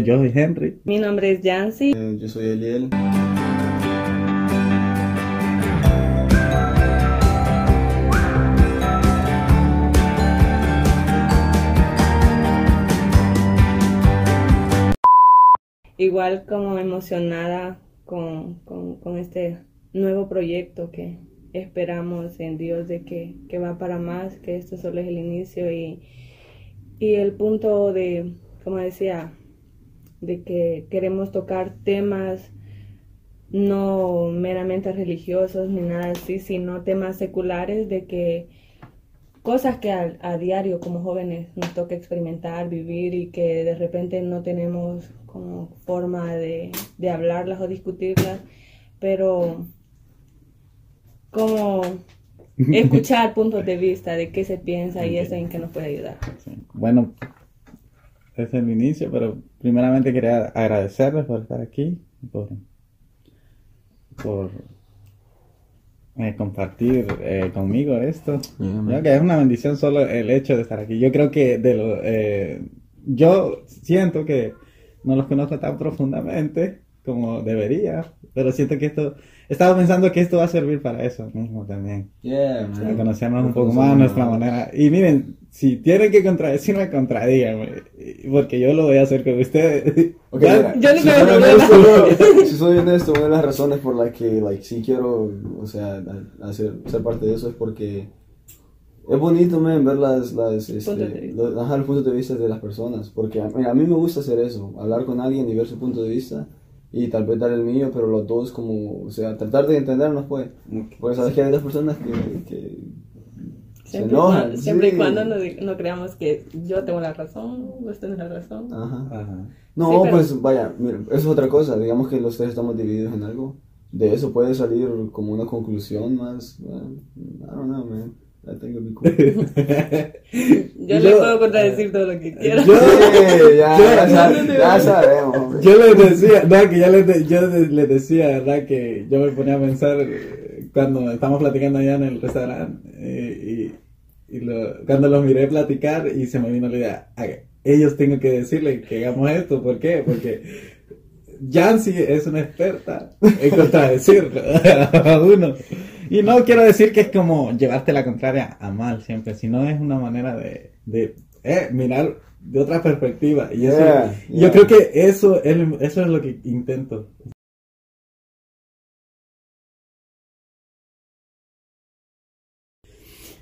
Yo soy Henry. Mi nombre es Yancy. Eh, yo soy Eliel. Igual como emocionada con, con, con este nuevo proyecto que esperamos en Dios de que, que va para más, que esto solo es el inicio y, y el punto de, como decía, de que queremos tocar temas no meramente religiosos ni nada así, sino temas seculares de que cosas que a, a, diario como jóvenes nos toca experimentar, vivir y que de repente no tenemos como forma de, de hablarlas o discutirlas, pero como escuchar puntos de vista de qué se piensa y eso en qué nos puede ayudar. Bueno, es el inicio, pero primeramente quería agradecerles por estar aquí, por, por eh, compartir eh, conmigo esto. Yeah, Creo que es una bendición solo el hecho de estar aquí. Yo creo que de lo, eh, yo siento que no los conozco tan profundamente como debería, pero siento que esto, estaba pensando que esto va a servir para eso mismo también. Yeah, Para man. conocernos un poco más, nuestra manera. Y miren, si tienen que contradecirme, contradíganme, porque yo lo voy a hacer con ustedes. Ok, Ya- mira, Yo no si me soy voy a honesto, si soy honesto, una de las razones por las que, like, sí quiero, o sea, hacer, ser parte de eso es porque es bonito, man, ver las, las, este, Puntos de vista. los, ajá, los puntos de vista de las personas, porque a, mira, a mí me gusta hacer eso, hablar con alguien y ver su punto de vista y tal vez dar el mío, pero los dos como, o sea, tratar de entendernos, pues, porque sabes que hay dos personas que, que se Siempre, y enojan. cuando, siempre y cuando no, no creamos que yo tengo la razón, usted tiene la razón. Ajá. Ajá. No, Sí, pero- pues vaya, mira, eso es otra cosa. Digamos que los tres estamos divididos en algo. De eso puede salir como una conclusión más. bueno, I don't know, man. I think it'd be cool. Yo, Yo- le puedo contradecir todo lo que quiera. Yo- Sí, ya, ya, sa- ya sabemos. hombre. Yo les decía, no, que ya les, de- yo les decía, ¿verdad? Que yo me ponía a pensar eh, cuando estamos platicando allá en el restaurante eh, y, y lo- cuando los miré platicar y se me vino la idea, "Ah, ellos tengo que decirle que hagamos esto, ¿por qué? Porque Yancy es una experta en contradecir a uno. Y no quiero decir que es como llevarte la contraria a mal siempre, sino es una manera de, de eh, mirar de otra perspectiva. Y eso, Yeah, yo creo que eso es, eso es lo que intento.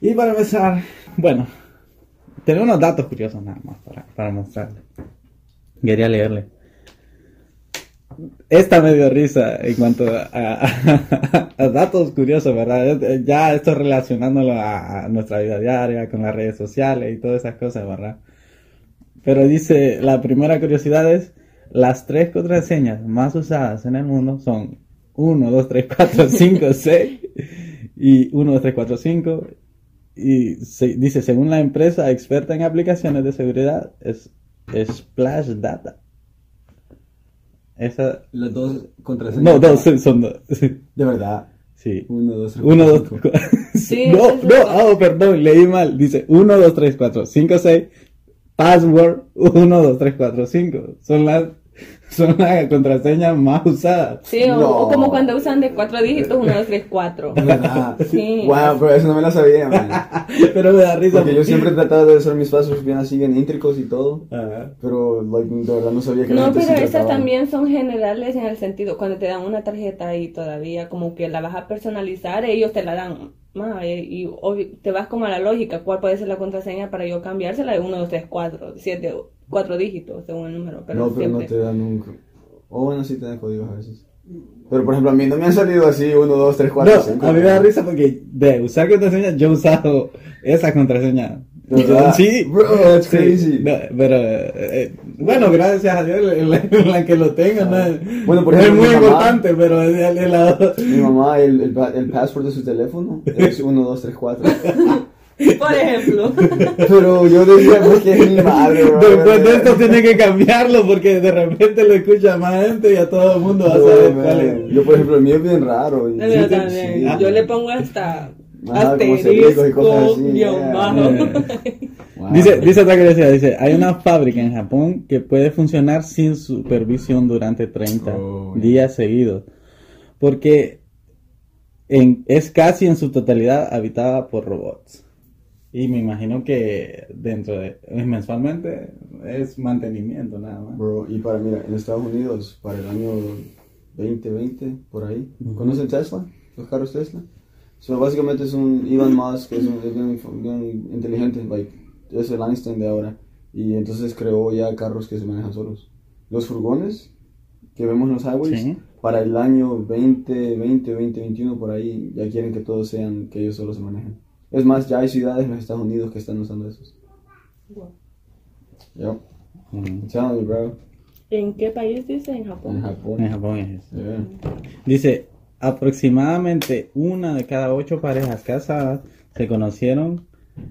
Y para empezar, bueno, tengo unos datos curiosos nada más para, para mostrarles. Quería leerle. Esta me dio risa en cuanto a, a- a datos curiosos, ¿verdad? Ya esto relacionándolo a, a nuestra vida diaria, con las redes sociales y todas esas cosas, ¿verdad? Pero dice, la primera curiosidad es, las tres contraseñas más usadas en el mundo son 1, 2, 3, 4, 5, 6 y 1, 2, 3, 4, 5. Y se- dice, según la empresa experta en aplicaciones de seguridad, es Splash Data. Esa... Las dos contraseñas. No, dos, son dos. De verdad. Sí. Uno, dos, tres. Uno, dos, cuatro, cu- Sí, no, no, oh, perdón, leí mal. Dice 1, 2, 3, 4, 5, 6. Password 1, 2, 3, 4, 5. Son las, son las contraseñas más usadas. Sí, o, No. o como cuando usan de cuatro dígitos, uno, dos, tres, cuatro. Verdad. Sí. Wow, pero eso no me lo sabía, man. Pero me da risa. Porque yo siempre he tratado de hacer mis pasos bien así, bien íntricos y todo. Ajá. Pero, like, de verdad no sabía que No, pero esas también son generales en el sentido, cuando te dan una tarjeta y todavía como que la vas a personalizar, ellos te la dan. ma, eh, y obvi- te vas como a la lógica, ¿cuál puede ser la contraseña para yo cambiársela de 1, 2, 3, 4, 7, 4 dígitos según el número? Pero no, pero siempre. no te dan nunca. O bueno, sí te dan códigos a veces. Pero por ejemplo, a mí no me han salido así 1, 2, 3, 4, No, 5. a mí me da risa porque de usar contraseña, yo he usado esa contraseña. ¿De verdad? Sí, Bro, that's sí, crazy. no, pero eh, eh, bueno, gracias a Dios en la, en la que lo tengo, no es, Bueno, por no es ejemplo, muy mi mamá- importante, pero es el, el lado- Mi mamá, el, el, pa- el password de su teléfono es 1, 2, 3, 4. Por ejemplo. Pero yo decía, porque es mi madre. Después de esto tiene que cambiarlo porque de repente lo escucha más gente y a todo el mundo va a saber cuál es. Yo, por ejemplo, el mío es bien raro. también. sí. Yo le pongo hasta y cosas asterisco, así, guion yeah. bajo. Yeah. Wow, Dice, dice otra curiosidad, dice, hay una fábrica en Japón que puede funcionar sin supervisión durante 30 Oh, días seguidos. Porque en- es casi en su totalidad habitada por robots. Y me imagino que dentro de, mensualmente es mantenimiento nada más. Bro, y para, mira, en Estados Unidos, para el año 2020, por ahí, ¿conocen Tesla? ¿Los carros Tesla? So, básicamente es un Elon Musk, que es un, es inteligente, like, es el Einstein de ahora. Y entonces creó ya carros que se manejan solos. Los furgones que vemos en los highways, Sí. para el año 2020, 2021, por ahí, ya quieren que todos sean, que ellos solo se manejen. Es más, ya hay ciudades en los Estados Unidos que están usando esos. Wow. Yep. Mm. You, bro. ¿En qué país dice? En Japón. En Japón. En Japón es eso. Yeah. Dice, aproximadamente una de cada ocho parejas casadas se conocieron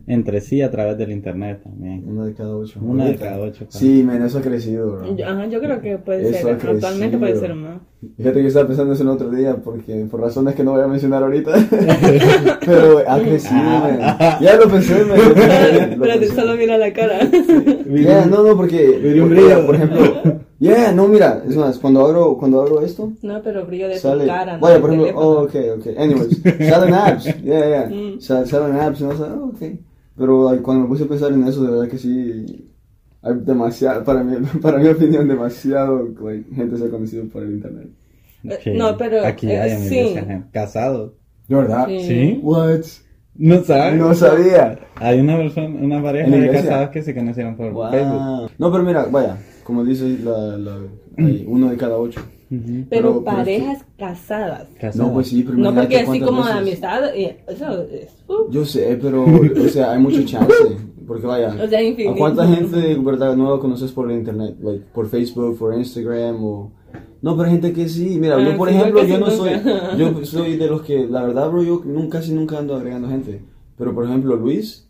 entre sí a través del internet también. Una de cada ocho. Una de cada ocho. Sí, men, eso ha crecido, bro. Yo- Ajá, yo creo que puede Eso ser. Actualmente puede ser más. Fíjate que estaba pensando eso el otro día, porque por razones que no voy a mencionar ahorita. Pero ha crecido, men. Ya lo pensé, men. Pero solo mira la cara. Yeah, no, no, porque. Porque, brillo. Por ejemplo. Yeah, no, mira, es más, cuando abro, cuando abro esto. No, pero brillo de Sale, tu cara. no vaya, por ejemplo, oh, ok, ok, anyways, salen apps, yeah, yeah, Mm. Sa- salen apps, no sé, oh, ok, pero like, cuando me puse a pensar en eso, de verdad que sí, hay demasiado, para mí, para mi opinión, demasiado, like, gente se ha conocido por el internet. Eh, no, pero, Aquí eh, hay sí. amigos casados. ¿De verdad? Sí. ¿Sí? What? No sabes. No sabía. Hay una persona, una pareja ¿En la de casados que se conocieron por Facebook. Wow. No, pero mira, vaya, como dice la, la, hay uno de cada ocho. Ujú. Pero, Pero- pero parejas casadas. Casados. No, pues sí, pero No porque así como veces- amistad. y Eso es. uh, Yo sé, pero, o sea, hay mucho chance. Porque vaya, O sea, ¿a infinito. cuánta gente, verdad, nueva conoces por el internet? Like, por Facebook, por Instagram o... No, pero hay gente que sí. Mira, Ah, yo por sí, ejemplo, casi yo no soy... nunca. Yo soy de los que, la verdad, bro, yo nunca, casi nunca ando agregando gente. Pero, por ejemplo, Luis,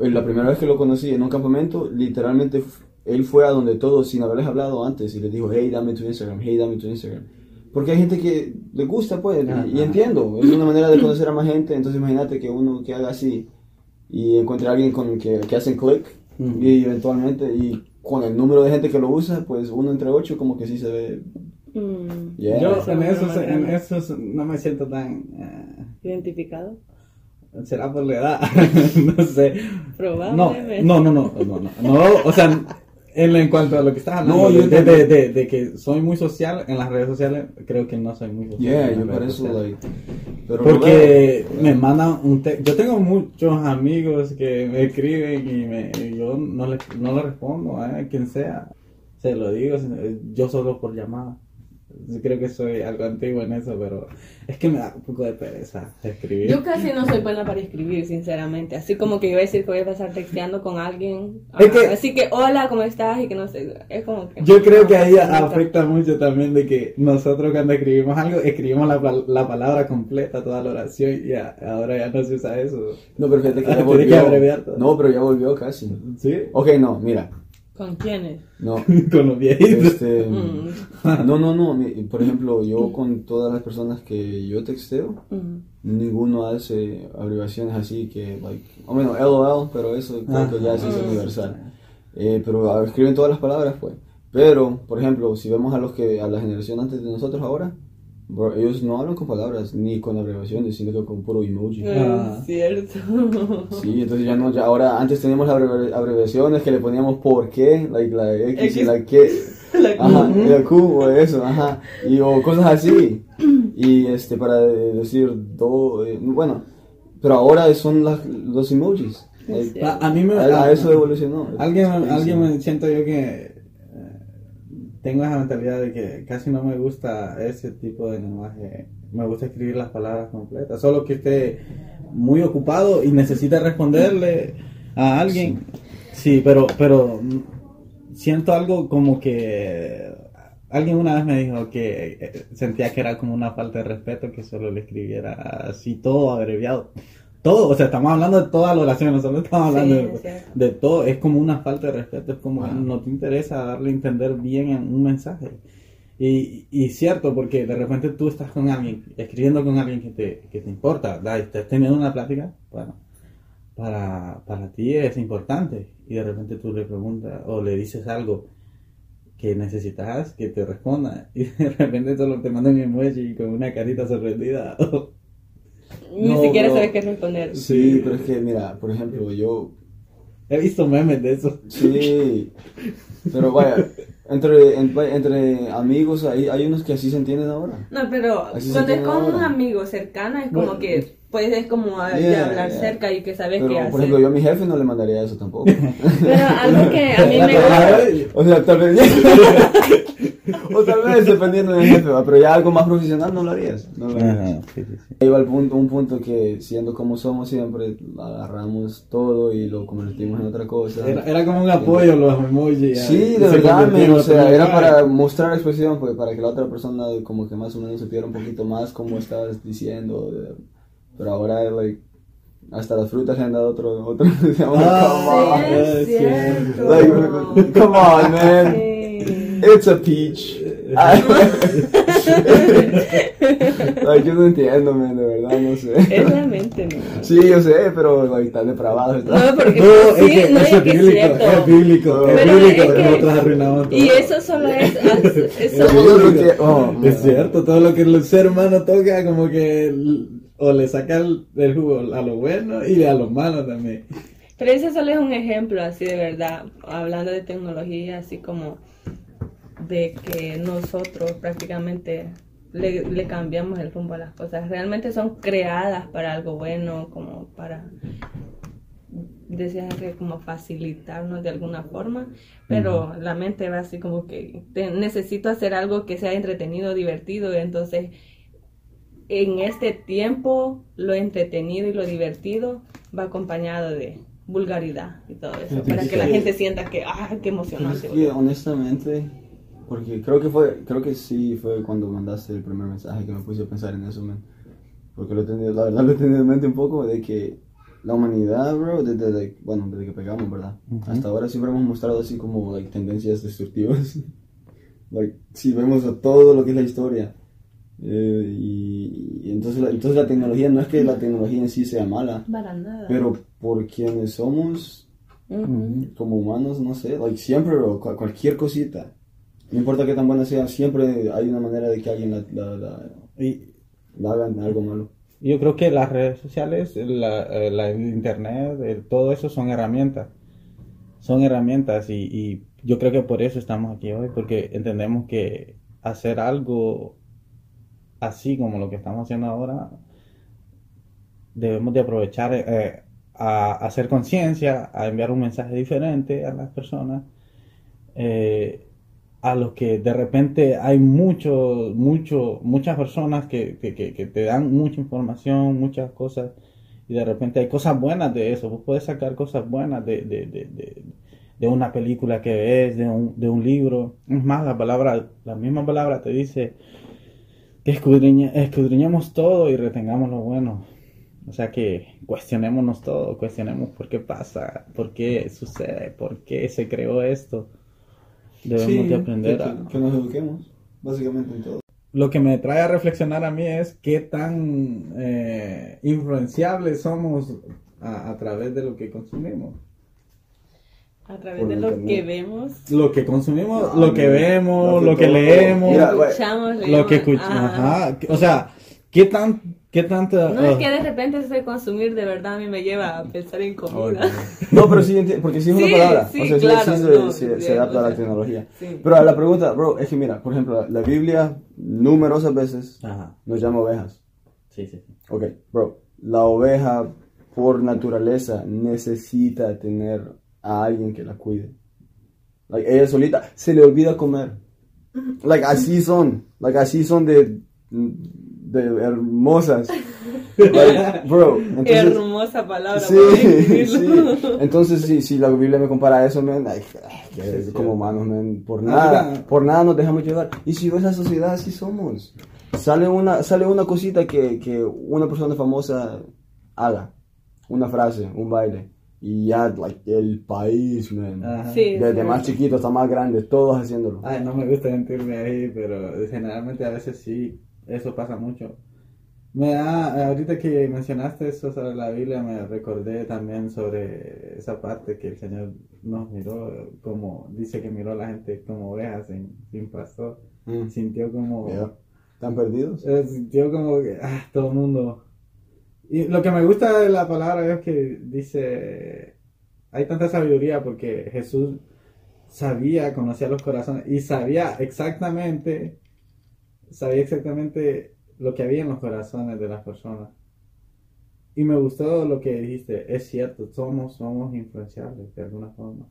eh, la primera vez que lo conocí en un campamento, literalmente, él fue a donde todos, sin haberles hablado antes, y les dijo, hey, dame tu Instagram, hey, dame tu Instagram. Porque hay gente que le gusta, pues, y- y, Ajá. entiendo, es una manera de conocer a más gente, entonces imagínate que uno que haga así y encuentre a alguien con que, que hacen click Ujú. y eventualmente, y con el número de gente que lo usa, pues uno entre ocho como que sí se ve, mm, yeah. Yo en es esos, en esos no me siento tan... eh, Identificado. ¿Será por la edad? no sé. No, Probablemente. no, no, no, no, no, no, o sea, en, en cuanto a lo que estás hablando, No, yo de, de, también. de, de que soy muy social en las redes sociales, creo que no soy muy social. yeah, yo eso, like, pero Porque me mandan un texto. Yo tengo muchos amigos que me escriben y, me, y yo no le, no le respondo a quien sea. Se lo digo, yo solo por llamada. Yo creo que soy algo antiguo en eso, pero es que me da un poco de pereza escribir. Yo casi no soy buena para escribir, sinceramente. Así como que yo voy a decir que voy a pasar texteando con alguien. Es que- Así que, hola, ¿cómo estás? Y que no sé. Es como que. Yo creo que ahí afecta mucho también de que nosotros cuando escribimos algo, escribimos la, la palabra completa, toda la oración, y ya- ahora ya no se usa eso. No, pero fíjate que ya Ah, tiene que abreviar volvió. todo. No, pero ya volvió casi. ¿Sí? Ok, no, mira, ¿Con quiénes? no. Con los viejitos. Este, Mm, no, no, no. Por ejemplo, yo con todas las personas que yo texteo, mm. ninguno hace abreviaciones así que, like, o bueno, LOL, pero eso creo que ya es Ajá. universal. Eh, pero ah, escriben todas las palabras, pues. Pero, por ejemplo, si vemos a los que, a la generación antes de nosotros ahora, bro, ellos no hablan con palabras ni con abreviaciones, sino que con puro emoji. Ah. Cierto. Sí, entonces ya no, ya ahora antes teníamos abreviaciones que le poníamos por qué, like la X y X. la Q, La ajá, y la Q o eso, ajá, y o cosas así, y este para decir do, eh, bueno, pero ahora son las, los emojis, like. A, a mí me... a, a eso evolucionó. Alguien, alguien me siento yo que tengo esa mentalidad de que casi no me gusta ese tipo de lenguaje. Me gusta escribir las palabras completas, solo que esté muy ocupado y necesite responderle a alguien. Sí, pero, pero mm, siento algo como que alguien una vez me dijo que eh, sentía que era como una falta de respeto que solo le escribiera así todo abreviado. Todo, o sea, estamos hablando de toda la oración, no solo estamos hablando Sí, de, es cierto. de todo, es como una falta de respeto, es como Wow. no te interesa darle a entender bien en un mensaje. Y, y cierto, porque de repente tú estás con alguien, escribiendo con alguien que te, que te importa, ¿verdad? y estás teniendo una plática, bueno, para, para ti es importante y de repente tú le preguntas o le dices algo que necesitas que te responda y de repente solo te manda un emoji con una carita sorprendida. Ni No, siquiera sabes qué responder. Sí, pero es que, mira, por ejemplo, yo He visto memes de eso. Sí, pero vaya, entre, en- entre amigos hay, hay unos que así se entienden ahora. No, pero Así cuando es con un ahora. amigo cercano es como Bueno, que puedes como a- Yeah, hablar yeah. cerca y que sabes Pero, qué por ejemplo, yo a mi jefe no le mandaría eso tampoco. Pero algo que a mí me gusta... o sea, tal vez... o tal vez dependiendo del jefe, pero ya algo más profesional no lo harías. No lo harías. Ajá, sí, sí, sí. Ahí va el punto, un punto que siendo como somos siempre, agarramos todo y lo convertimos en otra cosa. Era, era como un apoyo los emojis. Sí, de verdad, en o sea, era para mostrar expresión, pues para que la otra persona como que más o menos supiera un poquito más cómo estabas diciendo, de- pero ahora, like, hasta las frutas le han dado otro, otro, Ah, Sí, es es cierto. Like, come on, man. Sí. It's a peach. Like, yo no entiendo, man, de verdad, no sé. Es la mente, ¿no? Sí, yo sé, pero like, tan depravado está. No, porque No, sí, es que no, es que es es bíblico, cierto. es bíblico, es Pero bíblico, es que- nosotros arruinamos todo. Y eso solo es... es- Es eso- Todo lo bíblico. que- oh, es cierto, todo lo que el ser humano toca, como que o le saca el, el jugo a lo bueno y a lo malo también. Pero ese solo es un ejemplo así de verdad, hablando de tecnología, así como de que nosotros prácticamente le, le cambiamos el rumbo a las cosas. Realmente son creadas para algo bueno, como para decías que como facilitarnos de alguna forma, pero la mente va así como que te- necesito hacer algo que sea entretenido, divertido, entonces en este tiempo lo entretenido y lo divertido va acompañado de vulgaridad y todo eso, para que que la gente sienta que, ah, qué emocionante. es que honestamente, porque creo que fue, creo que sí fue cuando mandaste el primer mensaje que me puse a pensar en eso, man. Porque lo he tenido, la verdad lo he tenido en mente un poco de que la humanidad, bro, desde, like, bueno, desde que pegamos, ¿verdad? Ujú. Hasta ahora siempre hemos mostrado así como, like, tendencias destructivas. like, si vemos a todo lo que es la historia. Eh, y, y entonces, la, entonces la tecnología, no es que la tecnología en sí sea mala, Para nada. pero por quienes somos, Ujú. como humanos, no sé, like, siempre, bro, cu- cualquier cosita. No importa qué tan buena sea, siempre hay una manera de que alguien la, la, la- Y la haga algo malo. yo creo que las redes sociales, la, eh, la- el internet, eh, todo eso son herramientas. Son herramientas y, y yo creo que por eso estamos aquí hoy, porque entendemos que hacer algo así como lo que estamos haciendo ahora, debemos de aprovechar eh, a, a hacer conciencia, a enviar un mensaje diferente a las personas, eh, a los que de repente hay mucho, mucho, muchas personas que, que, que- te dan mucha información, muchas cosas, y de repente hay cosas buenas de eso, vos puedes sacar cosas buenas de, de, de, de, una película que ves, de un, de un libro, es más, la palabra, la misma palabra te dice que escudriñe- escudriñemos todo y retengamos lo bueno. O sea que cuestionémonos todo, cuestionemos por qué pasa, por qué sucede, por qué se creó esto. Debemos de aprender que, a... que nos eduquemos, básicamente en todo. Lo que me trae a reflexionar a mí es qué tan eh, influenciables somos a, a través de lo que consumimos. A través Por de lo internet. que vemos, Lo que consumimos, No, lo que vemos, lo lo que leemos, Mira, güey, escuchamos, lo que escuchamos. ajá. Ajá. O sea, qué tan, qué tanta... No es que de repente ese consumir de verdad a mí me lleva a pensar en comida. No, pero sí, porque sí es una Sí, palabra. sí, o sea, sí- claro, sí se, no, se- se adapta a o la sea, tecnología. sí. Pero a la pregunta, bro, es que mira, por ejemplo, la, la Biblia numerosas veces Ajá. nos llama ovejas. Sí, sí, sí. Ok, bro, la oveja por naturaleza necesita tener a alguien que la cuide. Like, ella solita se le olvida comer. Like, así son. Like, así son de, de hermosas. Like, bro, entonces... Hermosa palabra. Sí, sí. Entonces, si, si la Biblia me compara a eso, man, ay, ay, Sí, como sí. humanos, man, por Ah, nada, por nada nos dejamos llevar. Y si ves la sociedad, así somos. Sale una, sale una cosita que, que una persona famosa haga, una frase, un baile, y ya, like, el país, man. Ajá. Sí. Desde sí. más chiquito hasta más grande, todos haciéndolo. Ay, no me gusta sentirme ahí, pero generalmente a veces sí, eso pasa mucho. Me da, ahorita que mencionaste eso sobre la Biblia, me recordé también sobre esa parte que el Señor nos miró, como dice que miró a la gente como ovejas sin, sin pastor. Mm. Sintió como, Yeah. ¿Están perdidos? eh, sintió como que ah, todo el mundo. Y lo que me gusta de la palabra es que dice, hay tanta sabiduría porque Jesús sabía, conocía los corazones y sabía exactamente, sabía exactamente lo que había en los corazones de las personas. Y me gustó lo que dijiste, es cierto, somos, somos influenciables de alguna forma.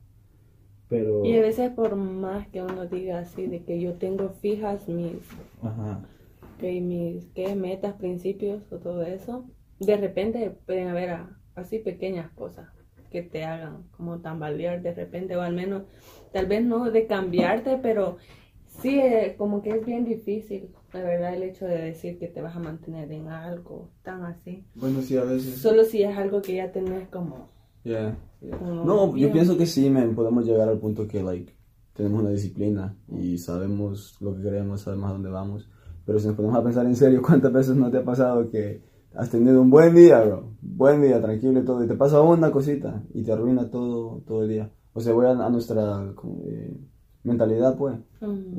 Pero, Y a veces por más que uno diga así, de que yo tengo fijas mis, ajá, que mis ¿qué? metas, principios o todo eso, de repente pueden haber a- así pequeñas cosas que te hagan como tambalear de repente, o al menos, tal vez no de cambiarte, pero sí, eh, como que es bien difícil, la verdad, el hecho de decir que te vas a mantener en algo tan así. Bueno, sí, a veces. Solo si es algo que ya tenés como... Yeah. como No, yo bien. pienso que sí, man, podemos llegar al punto que, like, tenemos una disciplina y sabemos lo que queremos, sabemos a dónde vamos. Pero si nos ponemos a pensar en serio, ¿cuántas veces no te ha pasado que has tenido un buen día, bro? Buen día, tranquilo y todo, y te pasa una cosita y te arruina todo, todo el día. O sea, voy a, a nuestra como, eh, mentalidad, pues.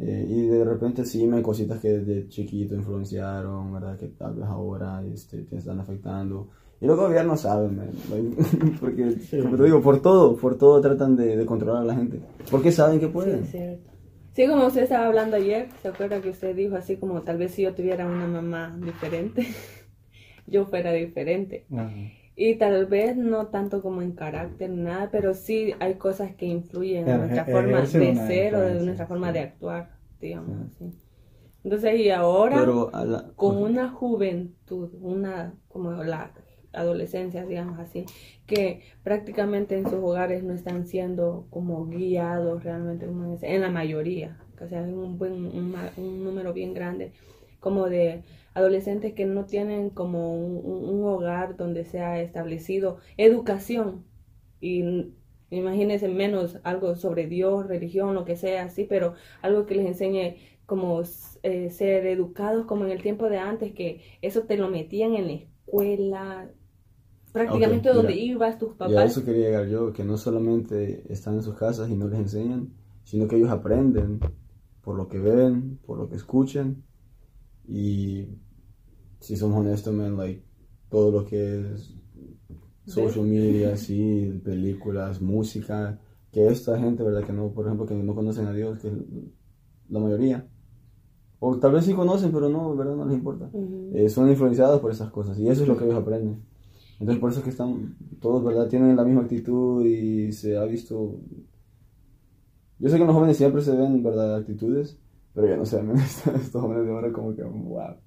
Eh, y de repente sí me cositas que desde chiquito influenciaron, ¿verdad? Que tal vez ahora este, te están afectando. Y los gobiernos saben, man, porque, Sí. como te digo, por todo, por todo tratan de, de controlar a la gente. Porque saben que Sí, pueden. es cierto. Sí, como usted estaba hablando ayer, ¿se acuerda que usted dijo así como tal vez si yo tuviera una mamá diferente, yo fuera diferente? Y tal vez no tanto como en carácter ni nada, pero sí hay cosas que influyen en Ejer- nuestra forma de ser o de nuestra forma sí. de actuar, digamos así. Entonces, y ahora Pero a la- con una juventud, una como la adolescencia, digamos así, que prácticamente en sus hogares no están siendo como guiados realmente, como en, la mayoría, o sea, es un buen un, ma- un número bien grande como de adolescentes que no tienen como un, hogar donde se ha establecido educación y imagínense menos algo sobre Dios, religión, lo que sea así, pero algo que les enseñe como eh, ser educados como en el tiempo de antes, que eso te lo metían en la escuela, prácticamente donde mira, ibas tus Y a papás. eso quería llegar yo, que no solamente están en sus casas y no les enseñan, sino que ellos aprenden por lo que ven, por lo que escuchan. Y si somos honestos, man, like, todo lo que es social media, sí, películas, música, que esta gente, ¿verdad? Que no, por ejemplo, que no conocen a Dios, que es la mayoría. O tal vez sí conocen, pero no, ¿verdad? No les importa. Ujú. Eh, son influenciados por esas cosas y eso es lo que ellos aprenden. Entonces por eso es que están todos, ¿verdad? Tienen la misma actitud y se ha visto... Yo sé que en los jóvenes siempre se ven, ¿verdad? Actitudes, pero ya no sé, estos estos jóvenes de ahora como que, wow.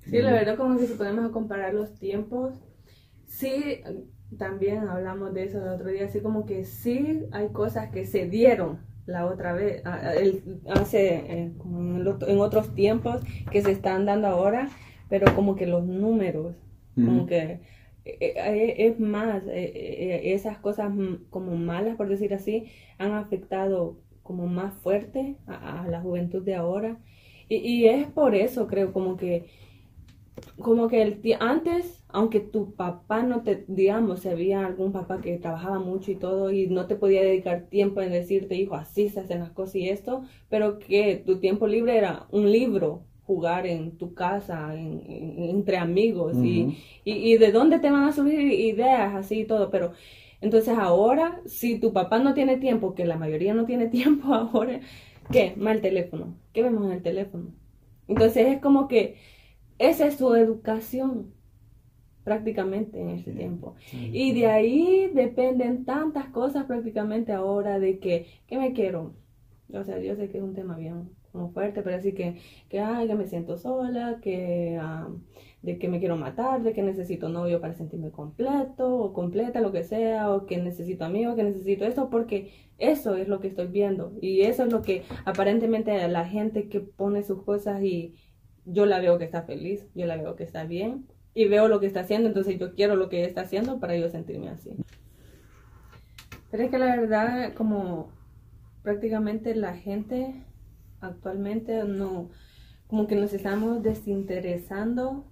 Sí, la verdad como que si ponemos a comparar los tiempos, sí, también hablamos de eso el otro día, así como que sí hay cosas que se dieron la otra vez, hace eh, como en, otros tiempos que se están dando ahora, pero como que los números, como Ujú. que eh, eh, es más, esas cosas mm, como malas, por decir así, han afectado como más fuerte a, a la juventud de ahora. Y, y es por eso, creo, como que como que el antes, aunque tu papá no te, digamos, si había algún papá que trabajaba mucho y todo y no te podía dedicar tiempo en decirte, hijo, así se hacen las cosas y esto, pero que tu tiempo libre era un libro, jugar en tu casa, en- en- entre amigos y, y de dónde te van a subir ideas así y todo, pero entonces ahora, si tu papá no tiene tiempo, que la mayoría no tiene tiempo ahora, ¿qué? Mal teléfono. ¿Qué vemos en el teléfono? Entonces es como que esa es su educación prácticamente en este Sí. tiempo. Y de ahí dependen tantas cosas prácticamente ahora de que, que me quiero. O sea, yo sé que es un tema bien como fuerte, pero así que, que, ay, que me siento sola, que, ah, de que me quiero matar, de que necesito novio para sentirme completo o completa, lo que sea, o que necesito amigos, que necesito esto, porque eso es lo que estoy viendo. Y eso es lo que aparentemente la gente que pone sus cosas y yo la veo que está feliz, yo la veo que está bien y veo lo que está haciendo, entonces yo quiero lo que está haciendo para yo sentirme así. Pero es que la verdad, como prácticamente la gente actualmente no, como que nos estamos desinteresando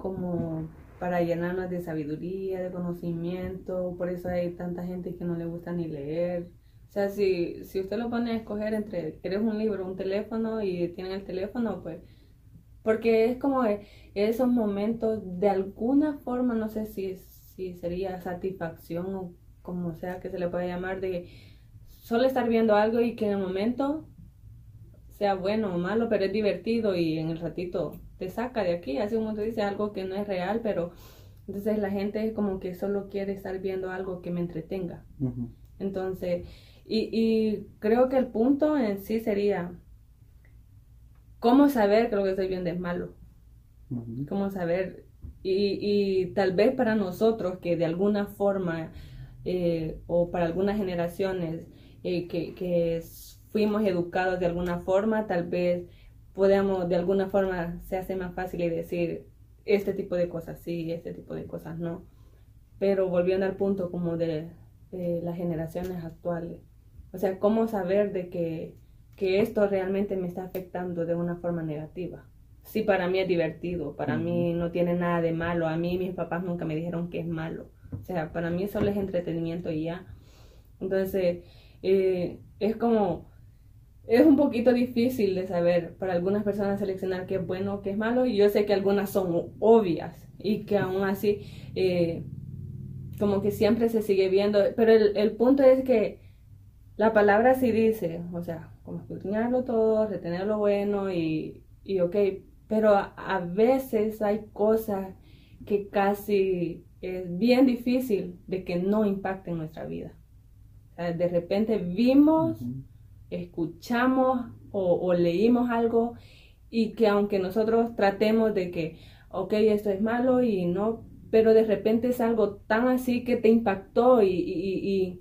como para llenarnos de sabiduría, de conocimiento, por eso hay tanta gente que no le gusta ni leer. O sea, si, si usted lo pone a escoger entre, ¿quieres un libro, un teléfono y tienen el teléfono? Pues, porque es como esos momentos, de alguna forma, no sé si, si sería satisfacción o como sea que se le pueda llamar, de solo estar viendo algo y que en el momento sea bueno o malo, pero es divertido y en el ratito te saca de aquí, así como te dice algo que no es real, pero entonces la gente como que solo quiere estar viendo algo que me entretenga. Entonces, y, y, creo que el punto en sí sería, ¿cómo saber que lo que estoy viendo es malo? ¿Cómo saber? Y, y, tal vez para nosotros que de alguna forma, eh, o para algunas generaciones, eh, que, que fuimos educados de alguna forma, tal vez podamos, de alguna forma, se hace más fácil y decir este tipo de cosas sí, este tipo de cosas no. Pero volviendo al punto como de, las generaciones actuales, o sea, ¿cómo saber de que, que, esto realmente me está afectando de una forma negativa? Sí, para mí es divertido, para mí no tiene nada de malo, a mí mis papás nunca me dijeron que es malo, o sea, para mí solo es entretenimiento y ya. Entonces, eh, es como es un poquito difícil de saber para algunas personas seleccionar qué es bueno o qué es malo. Y yo sé que algunas son obvias y que aún así eh, como que siempre se sigue viendo. Pero el, punto es que la palabra sí dice, o sea, como escudriñarlo todo, retener lo bueno y, y ok, pero a, veces hay cosas que casi es bien difícil de que no impacten nuestra vida. de repente vimos escuchamos o, leímos algo y que aunque nosotros tratemos de que, ok, esto es malo y no, pero de repente es algo tan así que te impactó y,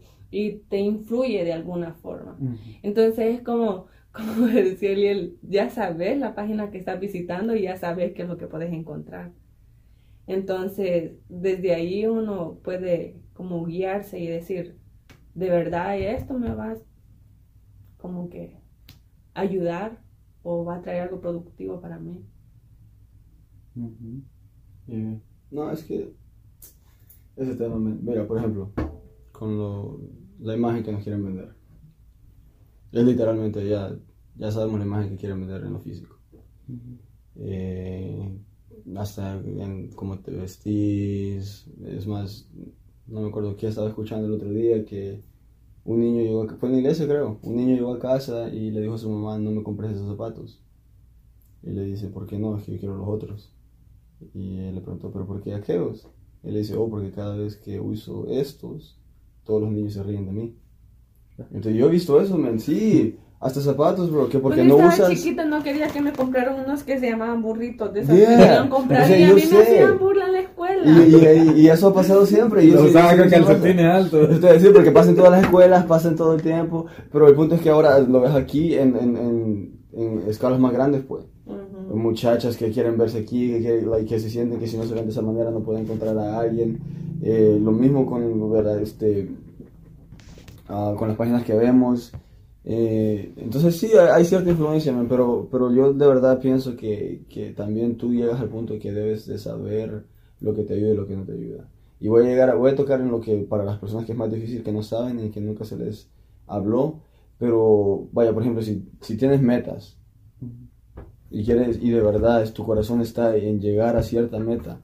te influye de alguna forma. Entonces es como, como decía Eliel, ya sabes la página que estás visitando y ya sabes qué es lo que puedes encontrar. Entonces, desde ahí uno puede como guiarse y decir, de verdad esto me va, como que ayudar o va a traer algo productivo para mí. No, es que ese tema, mira, por ejemplo, con lo, la imagen que nos quieren vender. Es literalmente ya, ya sabemos la imagen que quieren vender en lo físico. Eh, hasta en cómo te vestís, es más, no me acuerdo qué estaba escuchando el otro día que un niño llegó, a, fue en la iglesia creo, un niño llegó a casa y le dijo a su mamá, no me compres esos zapatos. Y le dice, ¿por qué no? Es que yo quiero los otros. Y él le preguntó, ¿pero por qué aquellos? Él le dice, oh, porque cada vez que uso estos, todos los niños se ríen de mí. Entonces yo he visto eso, men, sí. Hasta zapatos, bro, que porque no estaba usas... chiquita no quería que me compraran unos que se llamaban burritos, de esos que comprar y a mí me hacían burla en la escuela. Y, y, eso ha pasado siempre. Y usaba con calcetines altos. Decir, porque pasan todas las escuelas, pasan todo el tiempo, pero el punto es que ahora lo ves aquí en, en, en, en escalas más grandes, pues. Muchachas que quieren verse aquí, que, que se sienten que si no se ven de esa manera no pueden encontrar a alguien. Eh, lo mismo con, ¿verdad? Este, uh, con las páginas que vemos. Eh, entonces sí, hay, cierta influencia, pero, pero yo de verdad pienso que, que, también tú llegas al punto que debes de saber lo que te ayuda y lo que no te ayuda. Y voy a llegar, voy a tocar en lo que para las personas que es más difícil, que no saben y que nunca se les habló, pero vaya, por ejemplo, si, si tienes metas y quieres, y de verdad tu corazón está en llegar a cierta meta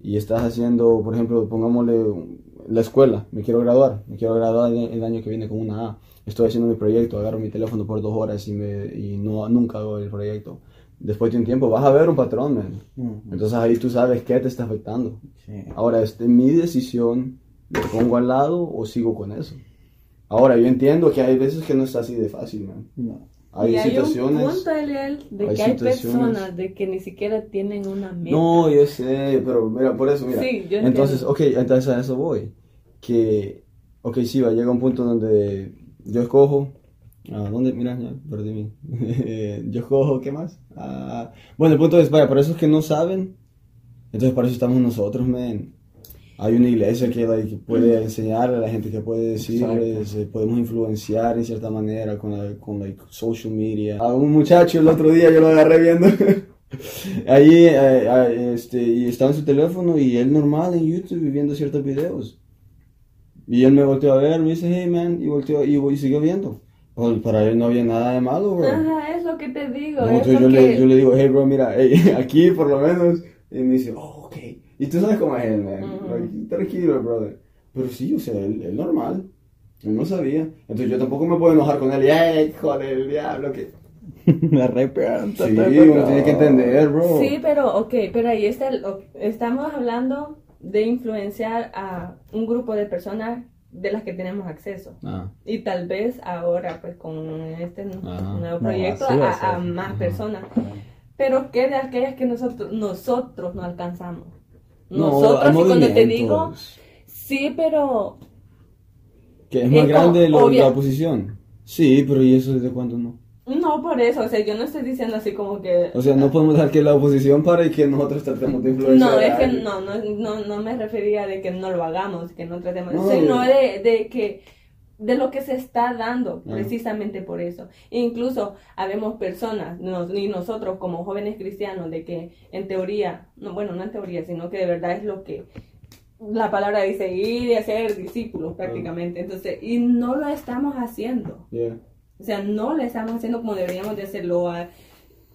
y estás haciendo, por ejemplo, pongámosle la escuela, me quiero graduar, me quiero graduar el año que viene con una A estoy haciendo mi proyecto, agarro mi teléfono por dos horas y, me, y no, nunca hago el proyecto. Después de un tiempo vas a ver un patrón, man. Entonces ahí tú sabes qué te está afectando. Ahora, es mi decisión, ¿lo pongo al lado o sigo con eso? Ahora, yo entiendo que hay veces que no está así de fácil, man. Hay y situaciones. Hay un punto, de que hay personas de que ni siquiera tienen una meta. No, yo sé, pero mira, por eso, mira. Sí, yo entonces, ok, entonces a eso voy. Que, ok, sí, va, llega un punto donde yo escojo. ¿A dónde? Mira, ya perdí mí. yo escojo, ¿qué más? Ah, bueno, el punto es, vaya, para esos que no saben, entonces para eso estamos nosotros, men. Hay una iglesia que, puede enseñarle a la gente, que puede decirles, eh, podemos influenciar en cierta manera con, la, con social media. A un muchacho el otro día yo lo agarré viendo Ahí, eh, eh, este, y estaba en su teléfono y él normal en YouTube viendo ciertos videos. Y él me volteó a ver, me dice, hey man, y volteó y, y siguió viendo. Pues para él no había nada de malo, bro. Ajá, es lo que te digo. No, yo, porque- le, yo le digo, hey bro, mira, hey, aquí por lo menos. Y me dice, oh, ok. Y tú sabes cómo es él, man. Ujú. Tranquilo, brother. Pero sí, o sea, él, él normal. Él no sabía. Entonces yo tampoco me puedo enojar con él y, hey, joder, el diablo, que. Me arrepiento. Sí, uno tiene que entender, bro. Sí, pero ok, pero ahí está, el- estamos hablando de influenciar a un grupo de personas de las que tenemos acceso. Ah, Y tal vez ahora, pues con este Ajá. nuevo No, proyecto, va a a, a más Ajá. personas. Pero ¿qué de aquellas que nosotros, nosotros no alcanzamos? No, Nosotros, hay y cuando te digo, sí, pero Que es más Es grande como lo- la oposición. Sí, pero ¿y eso desde cuándo no? no por eso, o sea, yo no estoy diciendo así como que... O sea, no podemos dejar que la oposición pare y que nosotros tratemos de influenciar. No, es que no, no, no, no me refería de que no lo hagamos, que no tratemos, No, sino no. de, de que de lo que se está dando precisamente por eso. Incluso habemos personas, nos- y nosotros como jóvenes cristianos, de que en teoría, no, bueno, no en teoría, sino que de verdad es lo que la palabra dice, ir y hacer discípulos prácticamente. Entonces, y no lo estamos haciendo. Yeah. O sea, no lo estamos haciendo como deberíamos de hacerlo. Ah,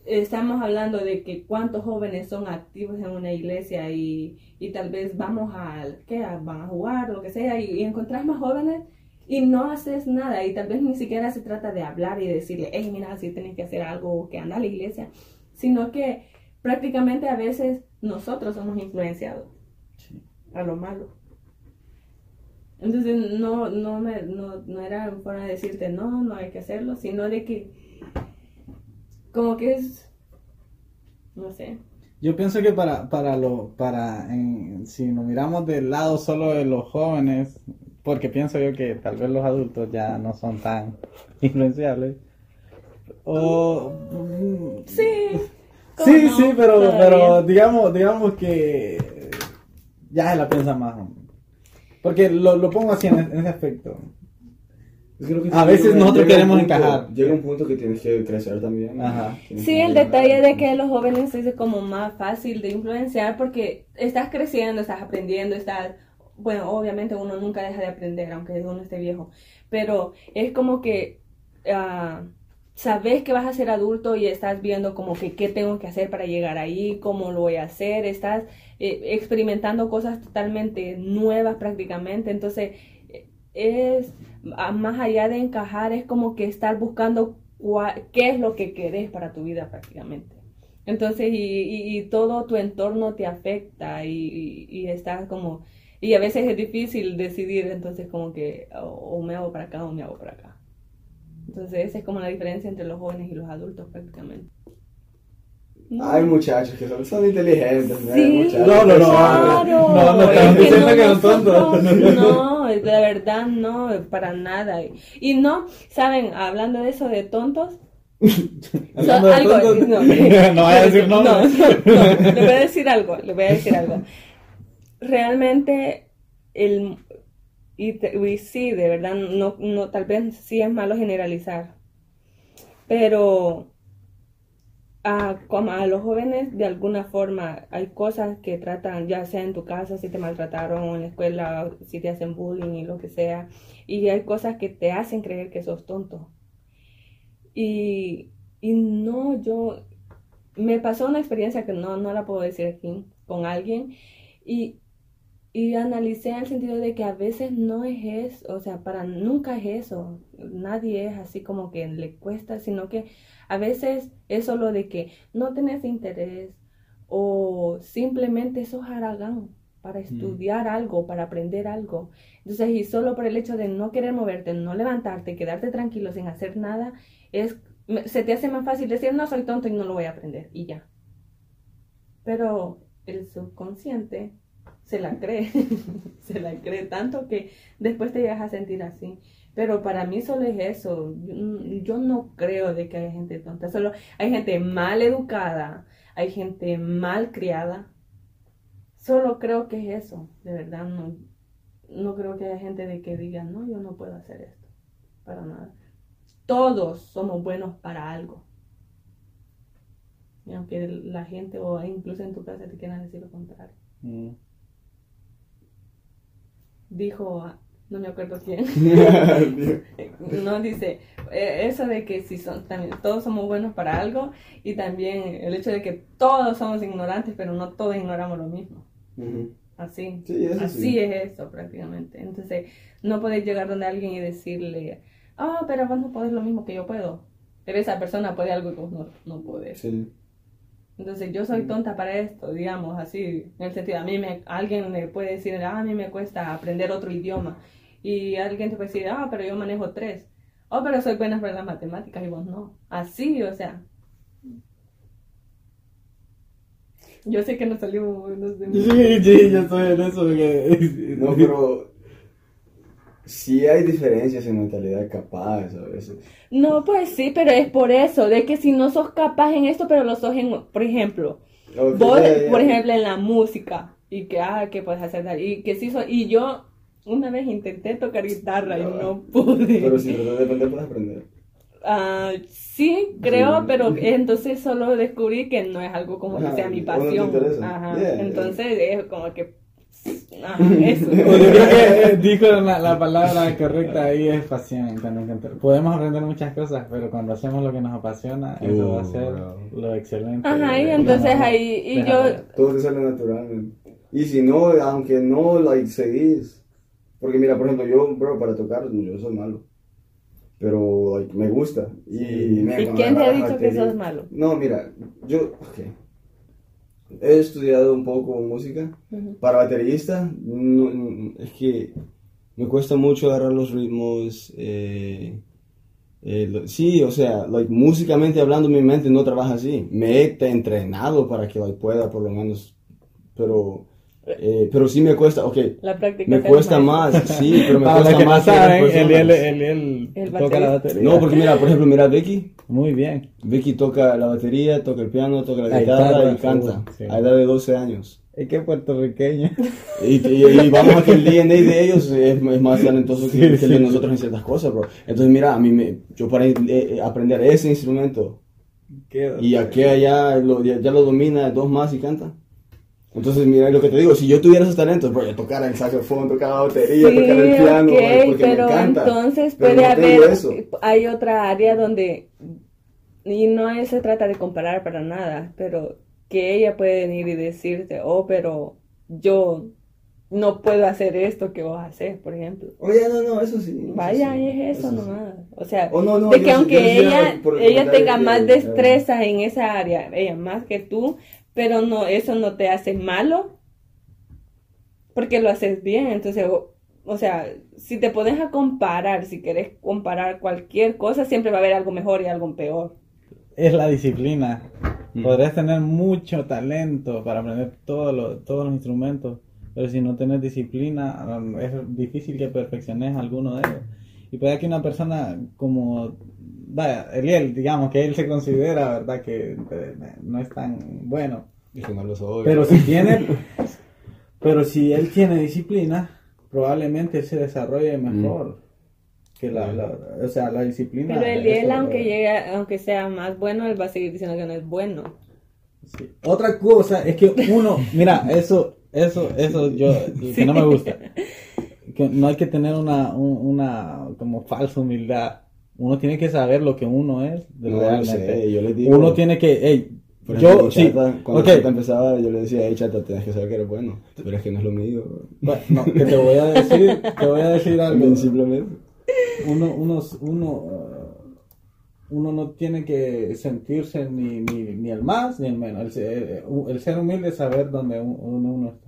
Estamos hablando de que cuántos jóvenes son activos en una iglesia y, y tal vez vamos a, ¿qué? Van a jugar, lo que sea, y, y encontrás más jóvenes y no haces nada. Y tal vez ni siquiera se trata de hablar y decirle, hey, mira, así tienes que hacer algo, o que anda a la iglesia, sino que prácticamente a veces nosotros somos influenciados Sí. a lo malo. Entonces no, no, me, no, no era de decirte no, no hay que hacerlo, sino de que como que es, no sé, Yo pienso que para, para lo, para, en- si nos miramos del lado solo de los jóvenes, porque pienso yo que tal vez los adultos ya no son tan influenciables. O, mm, sí. ¿cómo sí, no? sí, pero, Todavía. pero digamos, digamos que ya se la piensa más. Porque lo, lo pongo así en, en ese aspecto. Que A veces nosotros llega queremos punto- encajar. Llega un punto que tienes que crecer también. Ajá. Sí, el detalle de que los jóvenes es como más fácil de influenciar porque estás creciendo, estás aprendiendo, estás, bueno, obviamente uno nunca deja de aprender, aunque uno esté viejo, pero es como que ah, sabes que vas a ser adulto y estás viendo como que qué tengo que hacer para llegar ahí, cómo lo voy a hacer, estás eh, experimentando cosas totalmente nuevas prácticamente, entonces eh, es más allá de encajar, es como que estar buscando qué es lo que querés para tu vida prácticamente. Entonces, y, y- y todo tu entorno te afecta y estás como, y a veces es difícil decidir, entonces como que o, o me hago para acá o me hago para acá. Entonces, esa es como la diferencia entre los jóvenes y los adultos prácticamente. No. Hay muchachos que son, son inteligentes, ¿no? Sí, No, no, no, Claro, no, no es estamos que diciendo no, que son tontos. No, la verdad no, para nada. Y no, saben, hablando de eso de tontos, Hablando de algo- tontos, no, no vaya a decir no, no, no, le voy a decir algo, le voy a decir algo. Realmente, el, y, te- sí, de verdad, no, no, tal vez sí es malo generalizar, pero a, como a los jóvenes de alguna forma hay cosas que tratan, ya sea en tu casa, si te maltrataron o en la escuela, si te hacen bullying y lo que sea, y hay cosas que te hacen creer que sos tonto. Y, y no, yo, me pasó una experiencia que no, no la puedo decir aquí con alguien y, y analicé en el sentido de que a veces no es eso, o sea, para nunca es eso, nadie es así como que le cuesta, sino que a veces es solo de que no tenés interés o simplemente sos haragán para estudiar algo, para aprender algo. Entonces, y solo por el hecho de no querer moverte, no levantarte, quedarte tranquilo sin hacer nada, es se te hace más fácil decir no soy tonto y no lo voy a aprender y ya. Pero el subconsciente se la cree, se la cree tanto que después te llegas a sentir así. Pero para mí solo es eso. Yo, no creo de que haya gente tonta. Solo hay gente mal educada, hay gente mal criada. Solo creo que es eso. De verdad, no, no creo que haya gente de que diga, no, yo no puedo hacer esto. Para nada. Todos somos buenos para algo. Y aunque la gente o incluso en tu casa te quieran decir lo contrario. Mm. Dijo, ah, no me acuerdo quién, no dice, eh, eso de que si son, también todos somos buenos para algo y también el hecho de que todos somos ignorantes, pero no todos ignoramos lo mismo. Así, Sí, eso así sí. es eso prácticamente. Entonces, no podés llegar donde alguien y decirle, ah, pero vos no podés lo mismo que yo puedo. Pero esa persona puede algo que vos no, no podés. Sí. Entonces, yo soy tonta para esto, digamos, así, en el sentido, a mí me, alguien me puede decir, ah, a mí me cuesta aprender otro idioma. Y alguien te puede decir, ah, pero yo manejo tres. Oh, pero soy buena para las matemáticas y vos no. Así, o sea. Yo sé que nos salimos buenos de Sí, sí, yo estoy en eso. porque- No, pero sí hay diferencias en mentalidad capaz a veces. No, pues sí, pero es por eso, de que si no sos capaz en esto, pero lo sos en, por ejemplo, Ok, vos, ya, ya. por ejemplo, en la música, y que, ah, que puedes hacer tal, y que sí, so- y yo una vez intenté tocar guitarra y no pude. Pero si tratas de aprender, puedes aprender. Ah, sí, creo, Sí. pero entonces solo descubrí que no es algo como que sea mi no pasión. Ajá, Yeah, yeah. entonces es como que, ajá, eso. Yo creo que eh, dijo la, la palabra correcta ahí es pasión. Podemos aprender muchas cosas, pero cuando hacemos lo que nos apasiona, eso Uh, va a ser bro. lo excelente. Ajá, y entonces ahí, y de- yo, Todo te sale natural. man. Y si no, aunque no, like, seguís. Porque mira, por ejemplo, yo, bro, para tocar, yo soy malo. Pero like, me gusta. Y, Sí. me- ¿Y quién te ha dicho que sos malo? No, mira, yo, ok. He estudiado un poco música. Para baterista, no- no- es que me cuesta mucho agarrar los ritmos. eh, eh, lo- sí, o sea, like, músicamente hablando, mi mente no trabaja así. Me he entrenado para que like, pueda, por lo menos. Pero, eh, pero sí me cuesta, ok. la práctica. Me cuesta más, sí, pero me Para los cuesta que no más. que otras saben, él, personas. él, él, toca la baterista. batería. No, porque mira, por ejemplo, mira Becky. Muy bien. Vicky toca la batería, toca el piano, toca la La guitarra guitarra, y canta. sí. A edad de 12 años. Es que es puertorriqueño. Y, y- y vamos a que el DNA de ellos es, es más talentoso que, Sí, que el de nosotros en ciertas cosas, bro. Entonces, mira, a mí me, yo para eh, eh, aprender ese instrumento Qué- y aquí allá lo, ya, ya lo domina dos más y canta. Entonces, mira lo que te digo, si yo tuviera esos talentos, bro, yo tocara el saxofón, tocar la batería, Sí, tocar el piano, ok, bro, porque pero me encanta. entonces Pero puede no haber, eso. hay otra área donde, y no se trata de comparar para nada, pero que ella puede venir y decirte, oh, pero yo no puedo hacer esto que vos haces, por ejemplo. Oye, no, no, eso sí. eso Vaya, sí, es eso sí. nomás. O sea, Oh, no, no, de que aunque yo ella, ella tenga más eh, destreza en esa área, ella más que tú, pero no, eso no te hace malo, porque lo haces bien. Entonces, o, o sea, si te pones a comparar, si quieres comparar cualquier cosa, siempre va a haber algo mejor y algo peor. Es la disciplina. Mm. Podrías tener mucho talento para aprender todos los, todos los instrumentos, pero si no tienes disciplina, um, es difícil que perfecciones alguno de ellos. Y puede que una persona como, vaya, Eliel, digamos que él se considera, ¿verdad?, que eh, no es tan bueno. Y que no lo soy. Pero si tiene, pero si él tiene disciplina, probablemente él se desarrolle mejor. Que la, la- o sea, la disciplina. Pero el eso, él, aunque llegue, aunque sea más bueno, él va a seguir diciendo que no es bueno. Sí. Otra cosa es que uno, mira, eso, eso, eso yo, que no me gusta. Que no hay que tener una, un- una, como falsa humildad. Uno tiene que saber lo que uno es de No, realmente. sé, yo le digo- uno tiene que, hey, Por ejemplo, yo, sí, Chata, cuando ok, Chata empezaba, yo le decía, hey Chata, tienes que saber que eres bueno. Pero es que no es lo mío. bueno, no, que te voy a decir, te voy a decir algo. Simplemente. uno, uno, uno, uh, uno no tiene que sentirse ni, ni, ni el más ni el menos. El, ser- el ser humilde es saber dónde uno, uno está.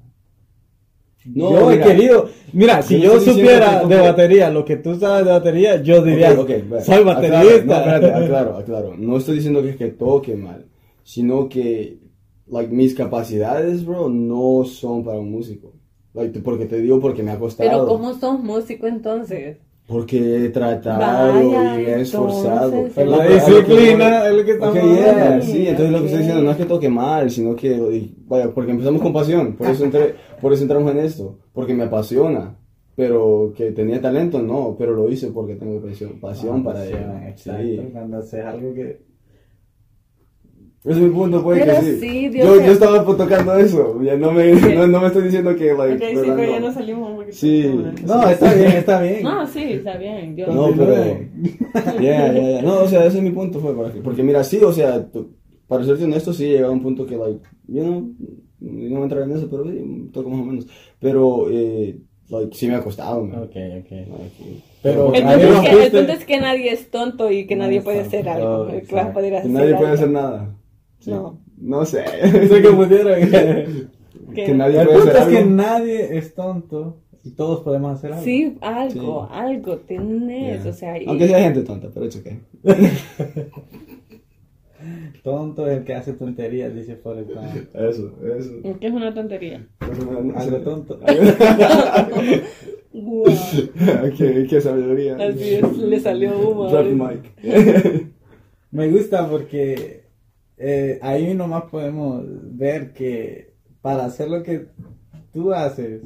No, yo mira, he querido, mira, si yo no supiera de batería lo que tú sabes de batería, yo diría, Ok, ok, bueno, soy aclaro, baterista. No, espérate, aclaro, aclaro. No estoy diciendo que, que toque mal, sino que, like, mis capacidades, bro, no son para un músico. Like, porque te digo porque me ha costado. Pero ¿cómo sos músico entonces? Porque he tratado Vaya, y me he esforzado. Pero la disciplina es lo que estamos Ok, yeah, hablando. sí, entonces lo que estoy diciendo no es que toque mal, sino que, y- vaya, porque empezamos con pasión, por eso, entré, por eso entramos en esto, porque me apasiona, pero que tenía talento, no, pero lo hice porque tengo pasión, pasión Ah, para ello. Exacto, Sí. cuando haces algo que Ese es mi punto, pues, Pero que sí. sí, Dios yo, yo estaba pues, tocando eso. Ya no me, no, no me estoy diciendo que, like, Ok, sí, pero ya no. salimos porque Sí. No, está bien, está bien. No, sí, está bien. Yo, No, pero. Ya, ya, ya. No, o sea, ese es mi punto, fue porque, porque mira, sí, o sea, tú- para serte honesto, sí he llegado a un punto que, like, yo no, yo no voy a entrar en eso, pero sí, toco más o menos. Pero, eh, like, sí me ha costado, man. Ok, ok. Like, Pero- porque- El Ahí punto, es rompiste. que, el punto es que nadie es tonto y que No nadie puede hacer algo. Oh, que vas a poder hacer nadie puede hacer nada. Sí. No. No sé. Se confundieron. Que- que nadie El puede punto hacer es que algo. nadie es tonto y todos podemos hacer algo. Sí, algo, Sí. algo tenés, Yeah. o sea, y- Aunque sea gente tonta, pero es ok. Tonto es el que hace tonterías, dice Forrest Gump. Eso, eso. que es una tontería. Algo tonto. Guau. qué, qué sabiduría. Así es, le salió humo. Drop ahorita. mic. Me gusta porque eh, ahí nomás podemos ver que para hacer lo que tú haces,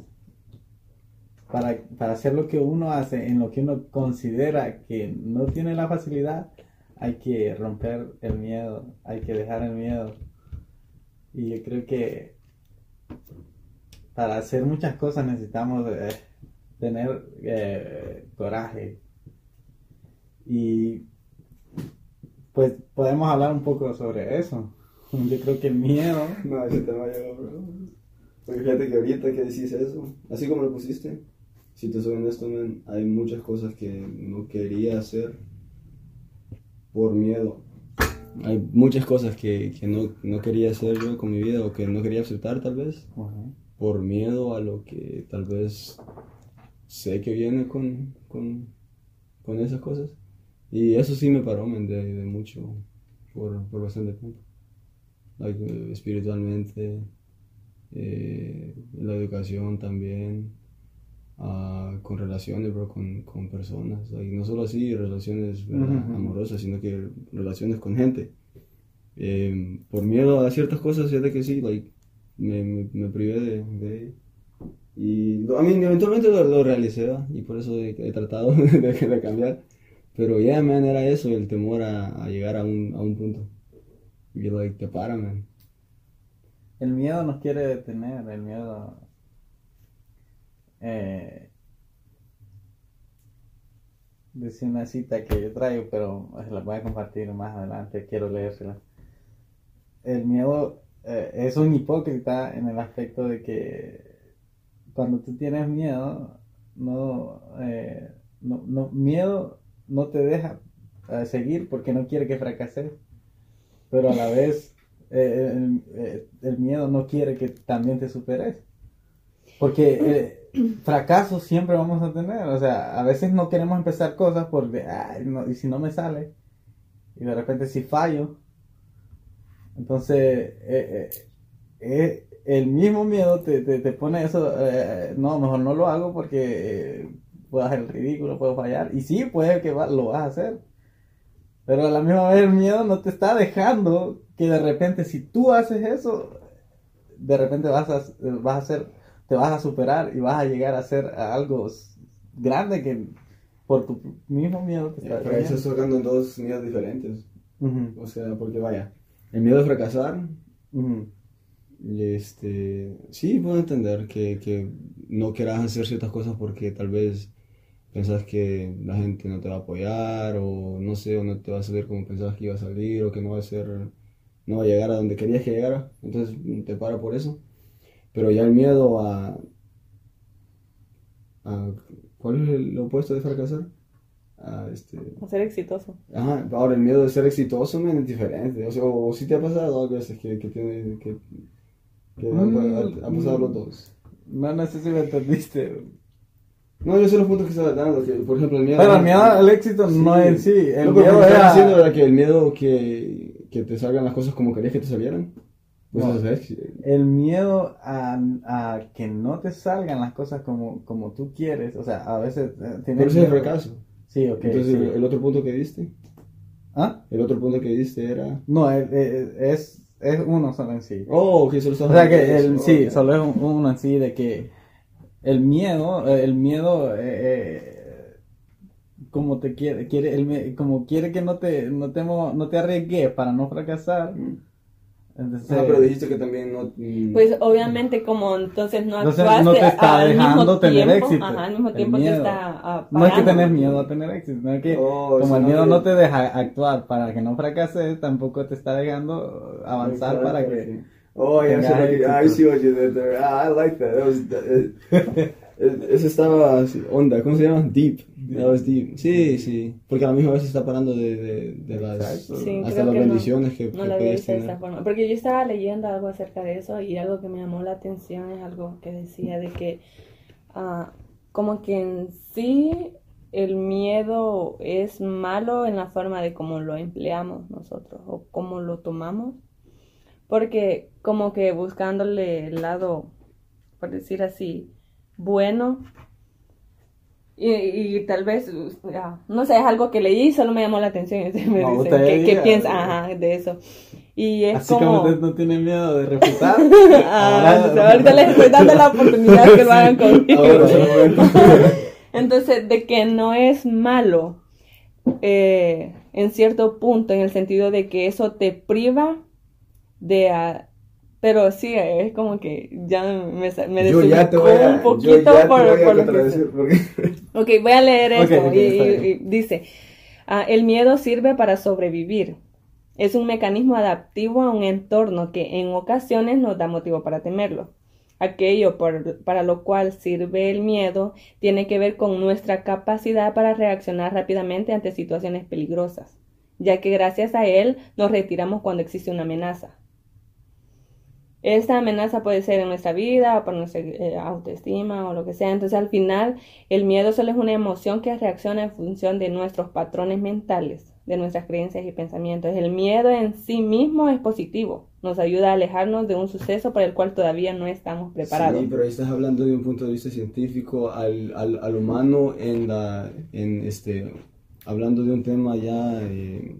para, para hacer lo que uno hace, en lo que uno considera que no tiene la facilidad, hay que romper el miedo, hay que dejar el miedo. Y yo creo que para hacer muchas cosas necesitamos eh, tener eh, coraje. Y pues podemos hablar un poco sobre eso. Yo creo que el miedo, No, ese tema llegó, bro. Porque fíjate que ahorita que decís eso, así como lo pusiste, si te soy honesto, man, hay muchas cosas que no quería hacer por miedo. Hay muchas cosas que, que no, no quería hacer yo con mi vida o que no quería aceptar tal vez por miedo a lo que tal vez sé que viene con, con, con esas cosas. Y eso sí me paró de, de mucho por, por bastante tiempo. Like, eh, espiritualmente, eh, la educación también, ah, con relaciones, bro, con, con personas. Like, no solo así, relaciones ¿verdad? Ujú. amorosas, sino que relaciones con gente. Eh, por miedo a ciertas cosas, fíjate que sí, like, me, me, me privé de, de. Y a mí eventualmente lo, lo realicé, ¿va? y por eso he, he tratado de, de cambiar. Pero ya, man, era eso, el temor a, a llegar a un, a un punto. Y like, te para, man. el miedo nos quiere detener, el miedo... Eh, dice una cita que yo traigo, pero la voy a compartir más adelante, quiero leérsela. El miedo eh, es un hipócrita en el aspecto de que cuando tú tienes miedo, no, eh, no, no- miedo no te deja eh, seguir porque no quiere que fracases, pero a la vez eh, el, el miedo no quiere que también te superes. Porque fracasos siempre vamos a tener, o sea, a veces no queremos empezar cosas porque, "Ay, no, y si no me sale, y de repente si fallo, entonces eh, eh, eh, el mismo miedo te, te, te pone eso, eh, no, mejor no lo hago porque puedo hacer el ridículo, puedo fallar, y sí, puede que va- lo vas a hacer, pero a la misma vez el miedo no te está dejando que de repente si tú haces eso, de repente vas a, vas a hacer, te vas a superar y vas a llegar a hacer algo grande que por tu mismo miedo te está Pero ahí estás tocando en dos miedos diferentes. O sea, porque vaya, el miedo a fracasar, y este, sí, puedo entender que, que no quieras hacer ciertas cosas porque tal vez pensás que la gente no te va a apoyar, o no sé, o no te va a salir como pensabas que iba a salir, o que no va a ser, no va a llegar a donde querías que llegara, entonces te para por eso. Pero ya el miedo a, a ¿cuál es el opuesto de fracasar? A este, A ser exitoso. Ajá, ahora el miedo de ser exitoso man, es diferente. O sea, o, si te ha pasado a veces que, que tiene que, que Mm, ha, ha pasado mm. los dos. No, no sé si me entendiste. No, yo sé los puntos que estaba dando, que por ejemplo el miedo. Pero el miedo al éxito no es en sí, el no, miedo lo era- diciendo era que el miedo que, que te salgan las cosas como querías que te salieran. Pues No. eso es, El miedo a, a que no te salgan las cosas como, como tú quieres, o sea, a veces eh, Pero ese es el fracaso. Sí, ok. Entonces sí. el, otro punto que diste, ¿Ah? el otro punto que diste era. No, es, es, es- es uno solo en sí. Oh, que solo O sea que el, sí, solo es un- uno en sí de que el miedo, eh, el miedo, eh, eh, como te quiere, quiere, el, como quiere que no te, no te, no te arriesgues para no fracasar, Entonces, Ah, pero dijiste que también no. mm, Pues obviamente como entonces no Entonces, actuaste no te está al dejando mismo tener tiempo, éxito, ajá, al mismo tiempo te está no hay que tener miedo a tener éxito, sino que Oh, como el miedo que- no te deja actuar para que no fracases, tampoco te está dejando avanzar Exacto, para que... Oh, yeah, tengas so like, I see what you did there. Ah, I like that. That was, that, eh, eh, eso estaba onda, ¿cómo se llama? Deep. Sí, sí. Porque a la misma vez se está parando de, de, de las. Sí, hasta las que no- bendiciones que, No que había puedes de tener. esa forma. Porque yo estaba leyendo algo acerca de eso y algo que me llamó la atención es algo que decía de que ah, como que en sí el miedo es malo en la forma de cómo lo empleamos nosotros o cómo lo tomamos. Porque como que buscándole el lado, por decir así, bueno, y, y tal vez, ah, no sé, es algo que leí y solo me llamó la atención. Y me No, dice, ¿qué, qué piensa ajá, de eso? Y es Así como... como usted no tiene miedo de refutar. Ah, ahorita les estoy dando la oportunidad que lo hagan conmigo. Entonces, de que no es malo eh, en cierto punto, en el sentido de que eso te priva de... pero sí, es como que ya me, me Yo ya te desubicó voy a, un yo poquito te por, voy a por lo porque Ok, voy a leer esto. y dice, ah, el miedo sirve para sobrevivir. Es un mecanismo adaptivo a un entorno que en ocasiones nos da motivo para temerlo. Aquello por- para lo cual sirve el miedo tiene que ver con nuestra capacidad para reaccionar rápidamente ante situaciones peligrosas, ya que gracias a él nos retiramos cuando existe una amenaza. Esta amenaza puede ser en nuestra vida o por nuestra eh, autoestima o lo que sea. Entonces al final el miedo solo es una emoción que reacciona en función de nuestros patrones mentales, de nuestras creencias y pensamientos. El miedo en sí mismo es positivo. Nos ayuda a alejarnos de un suceso para el cual todavía no estamos preparados. Sí, pero ahí estás hablando de un punto de vista científico al, al, al humano en la en este hablando de un tema ya eh,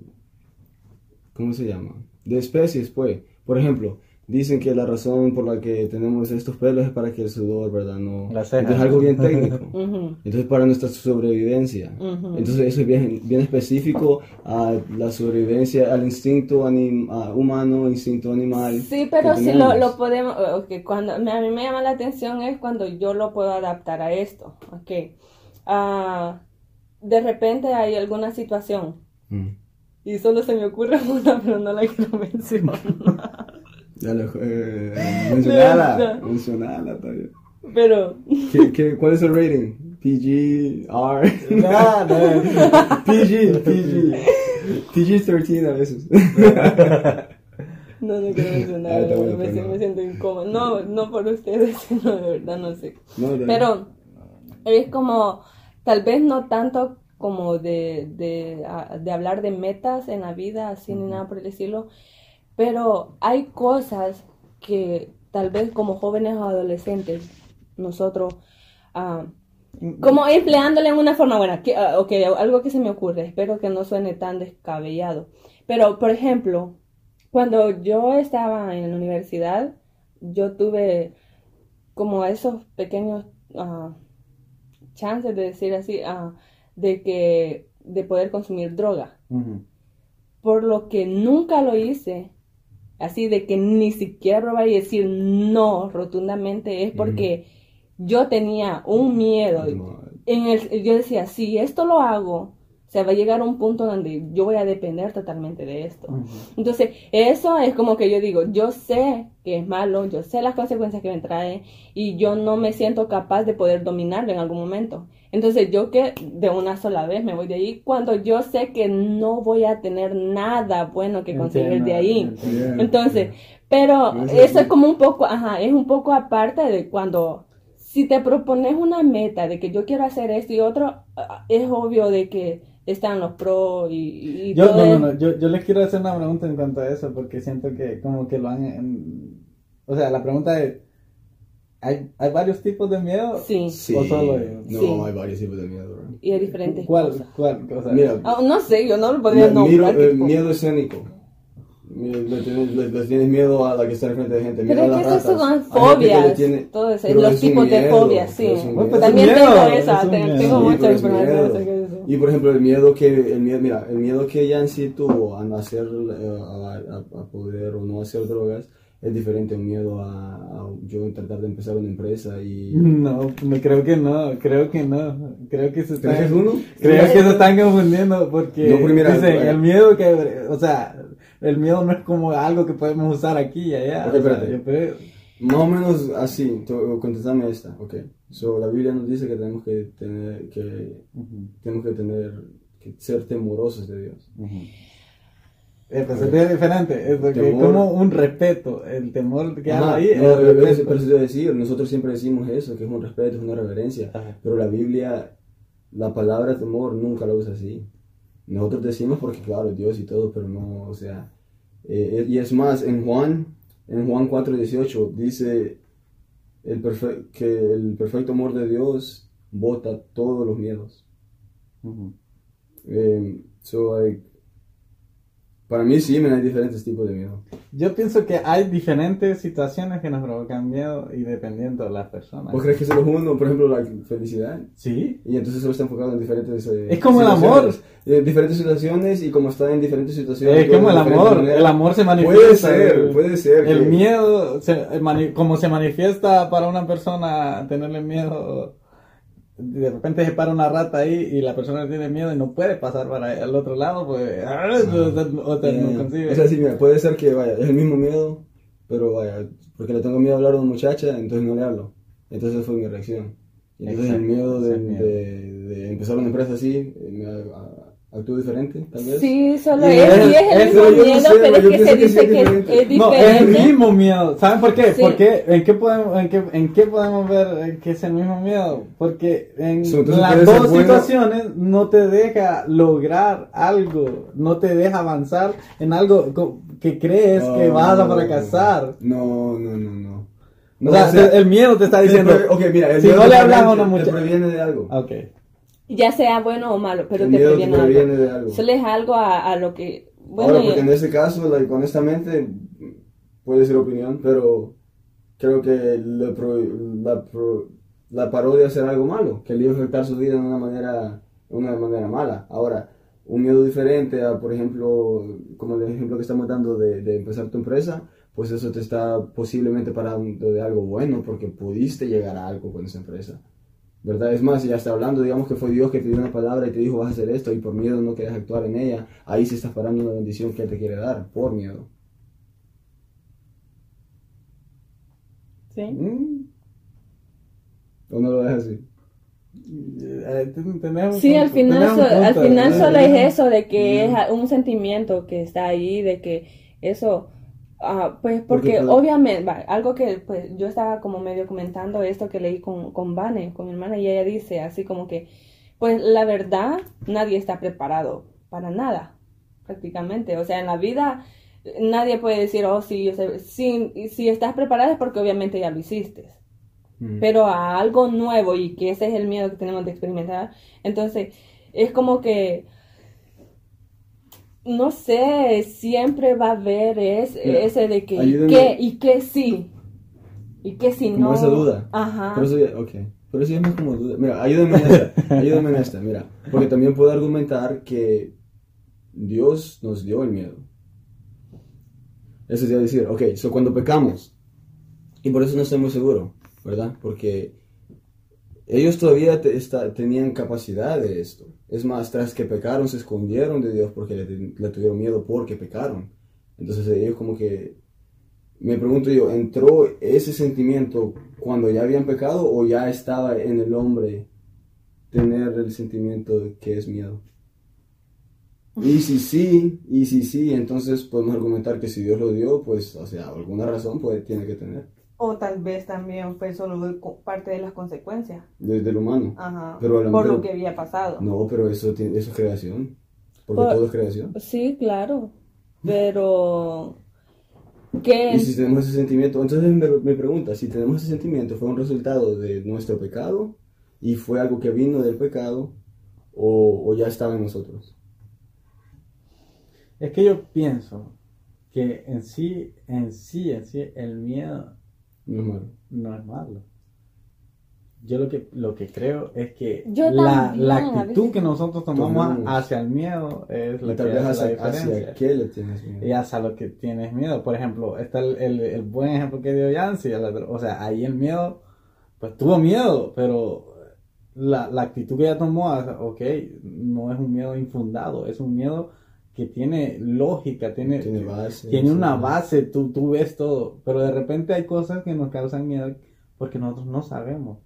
¿cómo se llama? de especies pues por ejemplo dicen que la razón por la que tenemos estos pelos es para que el sudor verdad no La ceja. entonces es algo bien técnico Ujú, entonces para nuestra sobrevivencia entonces eso es bien, bien específico a la sobrevivencia al instinto anim- a humano instinto animal Sí, pero si lo, podemos, eh, ok, cuando a mí me llama la atención es cuando yo lo puedo adaptar a esto, ok. Ah, de repente hay alguna situación Mm. y solo se me ocurre una, pero no la quiero mencionar. Ya lo, eh, mencionala, No. mencionala, bien. Pero, ¿Qué, qué, cuál es el rating? PG, R, No, no. PG, PG, PG-13 a veces. no, no quiero mencionar, Ah, bueno, me, bueno. me siento incómodo. No, no por ustedes, sino de verdad, no sé. No, Pero es como, tal vez no tanto como de, de, de hablar de metas en la vida, así ni nada por el estilo, pero hay cosas que tal vez como jóvenes o adolescentes, nosotros, ah, como empleándole en una forma buena, que, ah, ok, algo que se me ocurre, espero que no suene tan descabellado, pero por ejemplo, cuando yo estaba en la universidad, yo tuve como esos pequeños ah, chances de decir así, de que de poder consumir droga, por lo que nunca lo hice, así de que ni siquiera probar y decir no rotundamente es porque yo tenía un miedo. No, En el, yo decía, si esto lo hago, se va a llegar a un punto donde yo voy a depender totalmente de esto. Entonces, eso es como que yo digo, yo sé que es malo, yo sé las consecuencias que me trae y yo no me siento capaz de poder dominarlo en algún momento. Entonces, yo que de una sola vez me voy de ahí cuando yo sé que no voy a tener nada bueno que conseguir Entiendo, de ahí. entiendo. Entonces, pero eso es como un poco, ajá, es un poco aparte de cuando, si te propones una meta de que yo quiero hacer esto y otro, ah, es obvio de que están los pros y, y Yo, todo no, no, no, yo, yo les quiero hacer una pregunta en cuanto a eso, porque siento que como que lo han... en- O sea, la pregunta es, ¿hay, ¿hay varios tipos de miedo? Sí. Sí. ¿O solo? No, Sí. hay varios tipos de miedo, bro. y de diferentes ¿Cuál? cosas. ¿Cuál? O sea, Mira, Ah, no sé, yo no lo podría nombrar. miro, eh, miedo escénico. Miedo- Le tienes, le- le tienes miedo a la que está enfrente de gente. Pero miedo es a que ratas. son Hay fobias, tiene- todo eso, pero los es tipos de miedo, fobias, sí. pero es miedo. pues También es un tengo miedo, esa, es miedo. tengo Sí, mucha pero es información miedo. acerca de eso. Y por ejemplo, el miedo que, el miedo, mira, el miedo que Yancy tuvo a no hacer, eh, a, a- a poder o no hacer drogas, es diferente un miedo a, a yo tratar de empezar una empresa y... No, no, creo que no, creo que no. Creo que se ¿Crees que es están, uno? creo que se están confundiendo porque No, porque mira, dicen, eh, el miedo que, o sea, el miedo no es como algo que podemos usar aquí y allá. Ok, o sea, espérate. yo creo- Más o menos así, contestame esta, ok. So, la Biblia nos dice que tenemos que tener, que tenemos que tener, que ser temorosos de Dios. Eh, pues es diferente, es porque Temor. como un respeto, el temor que hay Ajá, ahí. no, es pero, pero, pero eso te a decir, nosotros siempre decimos eso, que es un respeto, es una reverencia, Ajá. pero la Biblia, la palabra temor nunca la usa así. Nosotros decimos porque claro, Dios y todo, pero no, o sea, eh, y es más, en Juan, en Juan 4.18 dice el perfe- que el perfecto amor de Dios bota todos los miedos. Ujú. Eh, so, like, para mí sí, me hay diferentes tipos de miedo. Yo pienso que hay diferentes situaciones que nos provocan miedo y dependiendo de las personas. ¿Vos crees que solo es uno, por ejemplo, la felicidad? Sí, Y entonces solo está enfocado en diferentes... eh, Es como el situaciones. Eh, diferentes situaciones y como está en diferentes situaciones... es como el amor, manera. el amor se manifiesta. Puede ser, el- puede ser. El que- miedo, se- el mani- como se manifiesta para una persona tenerle miedo, de repente se para una rata ahí y la persona tiene miedo y no puede pasar para el otro lado, pues, ah, o sea, no consigue. O sea, sí, mira, puede ser que, vaya, es el mismo miedo, pero vaya, porque le tengo miedo a hablar a una muchacha, entonces no le hablo. Entonces fue mi reacción. Y entonces el miedo de, ese es miedo. de- de empezar una empresa así, me a- a- actúo diferente, tal vez. Sí, solo Y es, es- sí es el mismo no miedo, sé, pero es que se que dice que es, diferente. es No, es el mismo miedo. ¿Saben por qué? Sí. ¿Por qué? ¿En qué podemos, en qué, en qué podemos ver que es el mismo miedo? Porque en So, las dos bueno- situaciones no te deja lograr algo, no te deja avanzar en algo que crees que Oh, vas a no, fracasar. No, no, no, no. o sea, te- el miedo te está te diciendo. pre- ok, mira, el si miedo no te le hablas a previene- una Te previene de algo. Ok. Ya sea bueno o malo, pero te te previene previene algo. de algo. Solo es algo a, a lo que... Bueno, Ahora, porque y- en este caso, like, honestamente, puede ser opinión, pero creo que pro- la, pro- la paró de hacer algo malo, que le iba a afectar su vida de una manera, de una manera mala. Ahora, un miedo diferente a, por ejemplo, como el ejemplo que estamos dando de, de empezar tu empresa, pues eso te está posiblemente parando de algo bueno, porque pudiste llegar a algo con esa empresa. ¿Verdad? Es más, si ya está hablando, digamos que fue Dios que te dio una palabra y te dijo vas a hacer esto y por miedo no quieres actuar en ella, ahí se estás parando una bendición que Él te quiere dar, por miedo. ¿sí? Mm, ¿O no lo dejas así? eh, Sí, al final, tenemos so- un al final solo es eso, de que es un sentimiento que está ahí, de que eso, ah, pues porque obviamente, va, algo que pues yo estaba como medio comentando esto que leí con, con Vane, con mi hermana, y ella dice así como que, pues la verdad, nadie está preparado para nada, prácticamente, o sea, en la vida nadie puede decir, oh, sí, yo sé, y si estás preparado es porque obviamente ya lo hiciste Mm. pero a algo nuevo y que ese es el miedo que tenemos de experimentar. Entonces, es como que, no sé, siempre va a haber es, Mira, ese de que, ¿y ayúdame. qué? ¿Y qué sí? ¿Y qué si Como no? esa duda. Ajá. Pero eso ya, ok. Pero eso ya no es como duda. Mira, ayúdame en esta. ayúdame en esta, mira. Porque también puedo argumentar que Dios nos dio el miedo. Eso es decir, ok, so cuando pecamos, y por eso no estoy muy seguro, ¿verdad? Porque ellos todavía te- está- tenían capacidad de esto. Es más, tras que pecaron, se escondieron de Dios porque le, le tuvieron miedo porque pecaron. Entonces ellos como que, me pregunto yo, ¿entró ese sentimiento cuando ya habían pecado o ya estaba en el hombre tener el sentimiento de que es miedo? Y si sí, y si sí, entonces podemos argumentar que si Dios lo dio, pues, o sea, alguna razón pues tiene que tener, O tal vez también fue solo parte de las consecuencias. desde el humano. Ajá. Pero por lo que había pasado. No, pero eso, tiene- eso es creación, porque Por- todo es creación. Sí, claro. Pero... ¿Qué? Y si tenemos ese sentimiento, entonces me, me pregunta, si tenemos ese sentimiento, ¿fue un resultado de nuestro pecado y fue algo que vino del pecado o, o ya estaba en nosotros? Es que yo pienso que en sí, en sí, en sí, el miedo No es malo. no es malo. yo lo que, lo que creo es que Yo la, también, la actitud que nosotros tomamos Tomamos. hacia el miedo es Y lo tal que vez hace la hacia, hacia diferencia. qué le tienes miedo. Y hacia lo que tienes miedo. Por ejemplo, está el, el, el buen ejemplo que dio Yancy. O sea, ahí el miedo, pues tuvo miedo, pero la, la actitud que ella tomó, ah, ok, no es un miedo infundado, es un miedo que tiene lógica, tiene, Tiene base. tiene sí. una base, tú, tú ves todo, pero de repente hay cosas que nos causan miedo porque nosotros no sabemos,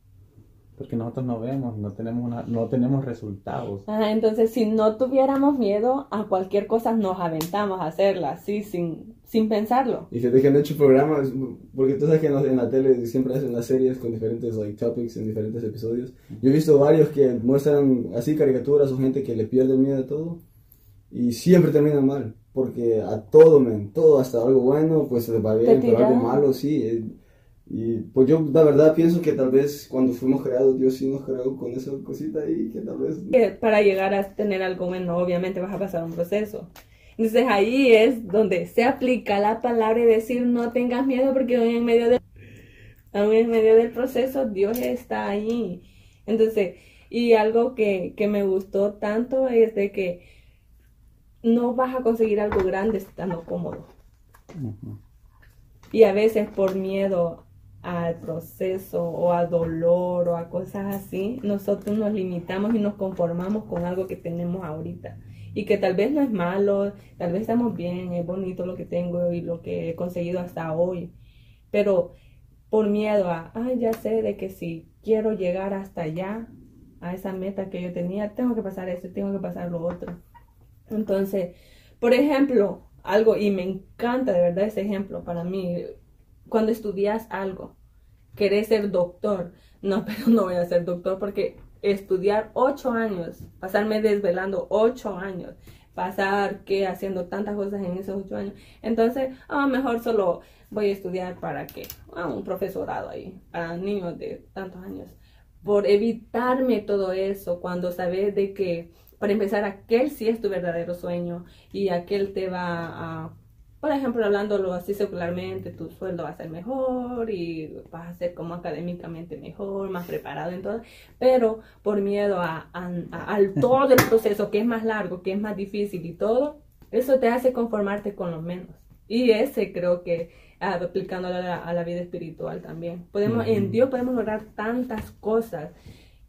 porque nosotros no vemos, no tenemos, una, no tenemos resultados. Ajá, entonces, si no tuviéramos miedo a cualquier cosa, nos aventamos a hacerla, así, sin, sin pensarlo. Y fíjate que han hecho programas, porque tú sabes que en la, en la tele siempre hacen las series con diferentes like, topics en diferentes episodios. Yo he visto varios que muestran así caricaturas o gente que le pierde el miedo a todo y siempre terminan mal, porque a todo, men, todo, hasta algo bueno, pues se les va bien, pero algo malo sí. eh, y pues yo la verdad pienso que tal vez cuando fuimos creados, Dios sí nos creó con esa cosita ahí, que tal vez... Que para llegar a tener algo bueno, obviamente vas a pasar un proceso. Entonces ahí es donde se aplica la palabra y decir no tengas miedo porque aún en medio del, aún en medio del proceso Dios está ahí. Entonces, y algo que, que me gustó tanto es de que no vas a conseguir algo grande estando cómodo. Y a veces por miedo al proceso o a dolor o a cosas así, nosotros nos limitamos y nos conformamos con algo que tenemos ahorita. Y que tal vez no es malo, tal vez estamos bien, es bonito lo que tengo y lo que he conseguido hasta hoy. Pero por miedo a, ay, ya sé de que si quiero llegar hasta allá, a esa meta que yo tenía, tengo que pasar esto, tengo que pasar lo otro. Entonces, por ejemplo, algo, y me encanta de verdad ese ejemplo para mí, cuando estudias algo, querés ser doctor, no, pero no voy a ser doctor porque estudiar ocho años, pasarme desvelando ocho años, pasar que haciendo tantas cosas en esos ocho años, entonces, ah, mejor solo voy a estudiar para qué, ah, un profesorado ahí, para niños de tantos años, por evitarme todo eso, cuando sabes de que, para empezar, aquel sí es tu verdadero sueño y aquel te va a por ejemplo, hablándolo así secularmente, tu sueldo va a ser mejor y vas a ser como académicamente mejor, más preparado en todo, pero por miedo a, a- a- al todo el proceso que es más largo, que es más difícil y todo, eso te hace conformarte con lo menos. Y ese creo que ah, aplicándolo a la, a la vida espiritual también. Podemos, En Ujú. Dios podemos lograr tantas cosas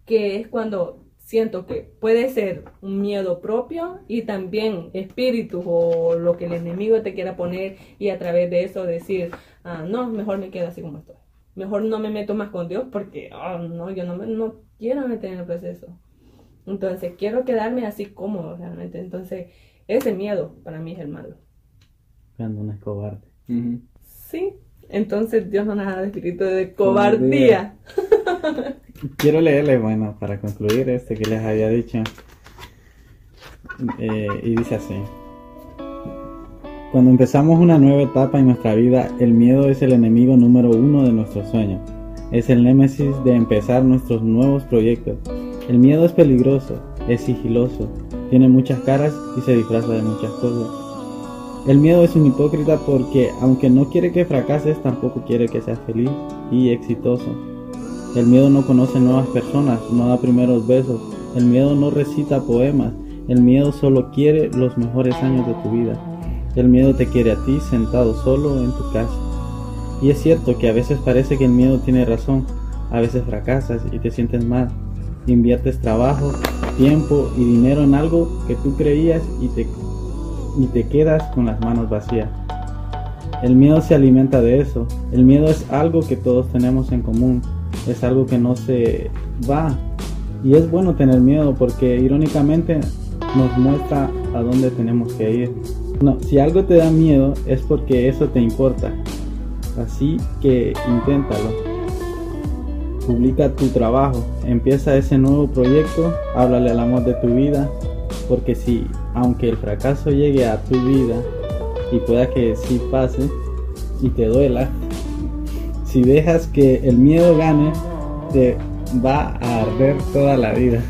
que es cuando siento que puede ser un miedo propio y también espíritus o lo que el enemigo te quiera poner y a través de eso decir, ah, no, mejor me quedo así como estoy. Mejor no me meto más con Dios porque, ah, no, yo no, me, no quiero meter en el proceso. Entonces, quiero quedarme así cómodo realmente. Entonces, ese miedo para mí es el malo. Cuando uno es cobarde. Sí, entonces Dios no nos ha dado espíritu de cobardía. Quiero leerle, bueno, para concluir este que les había dicho. Eh, y dice así. Cuando empezamos una nueva etapa en nuestra vida, el miedo es el enemigo número uno de nuestros sueños. Es el némesis de empezar nuestros nuevos proyectos. El miedo es peligroso, es sigiloso, tiene muchas caras y se disfraza de muchas cosas. El miedo es un hipócrita porque, aunque no quiere que fracases, tampoco quiere que seas feliz y exitoso. El miedo no conoce nuevas personas, no da primeros besos. El miedo no recita poemas. El miedo solo quiere los mejores años de tu vida. El miedo te quiere a ti sentado solo en tu casa. Y es cierto que a veces parece que el miedo tiene razón. A veces fracasas y te sientes mal. Inviertes trabajo, tiempo y dinero en algo que tú creías y te, y te quedas con las manos vacías. El miedo se alimenta de eso. El miedo es algo que todos tenemos en común. Es algo que no se va. Y es bueno tener miedo porque irónicamente nos muestra a dónde tenemos que ir. No, si algo te da miedo es porque eso te importa. Así que inténtalo. Publica tu trabajo, empieza ese nuevo proyecto, háblale al amor de tu vida, porque si, aunque el fracaso llegue a tu vida y pueda que sí pase y te duela, si dejas que el miedo gane, te va a arder toda la vida.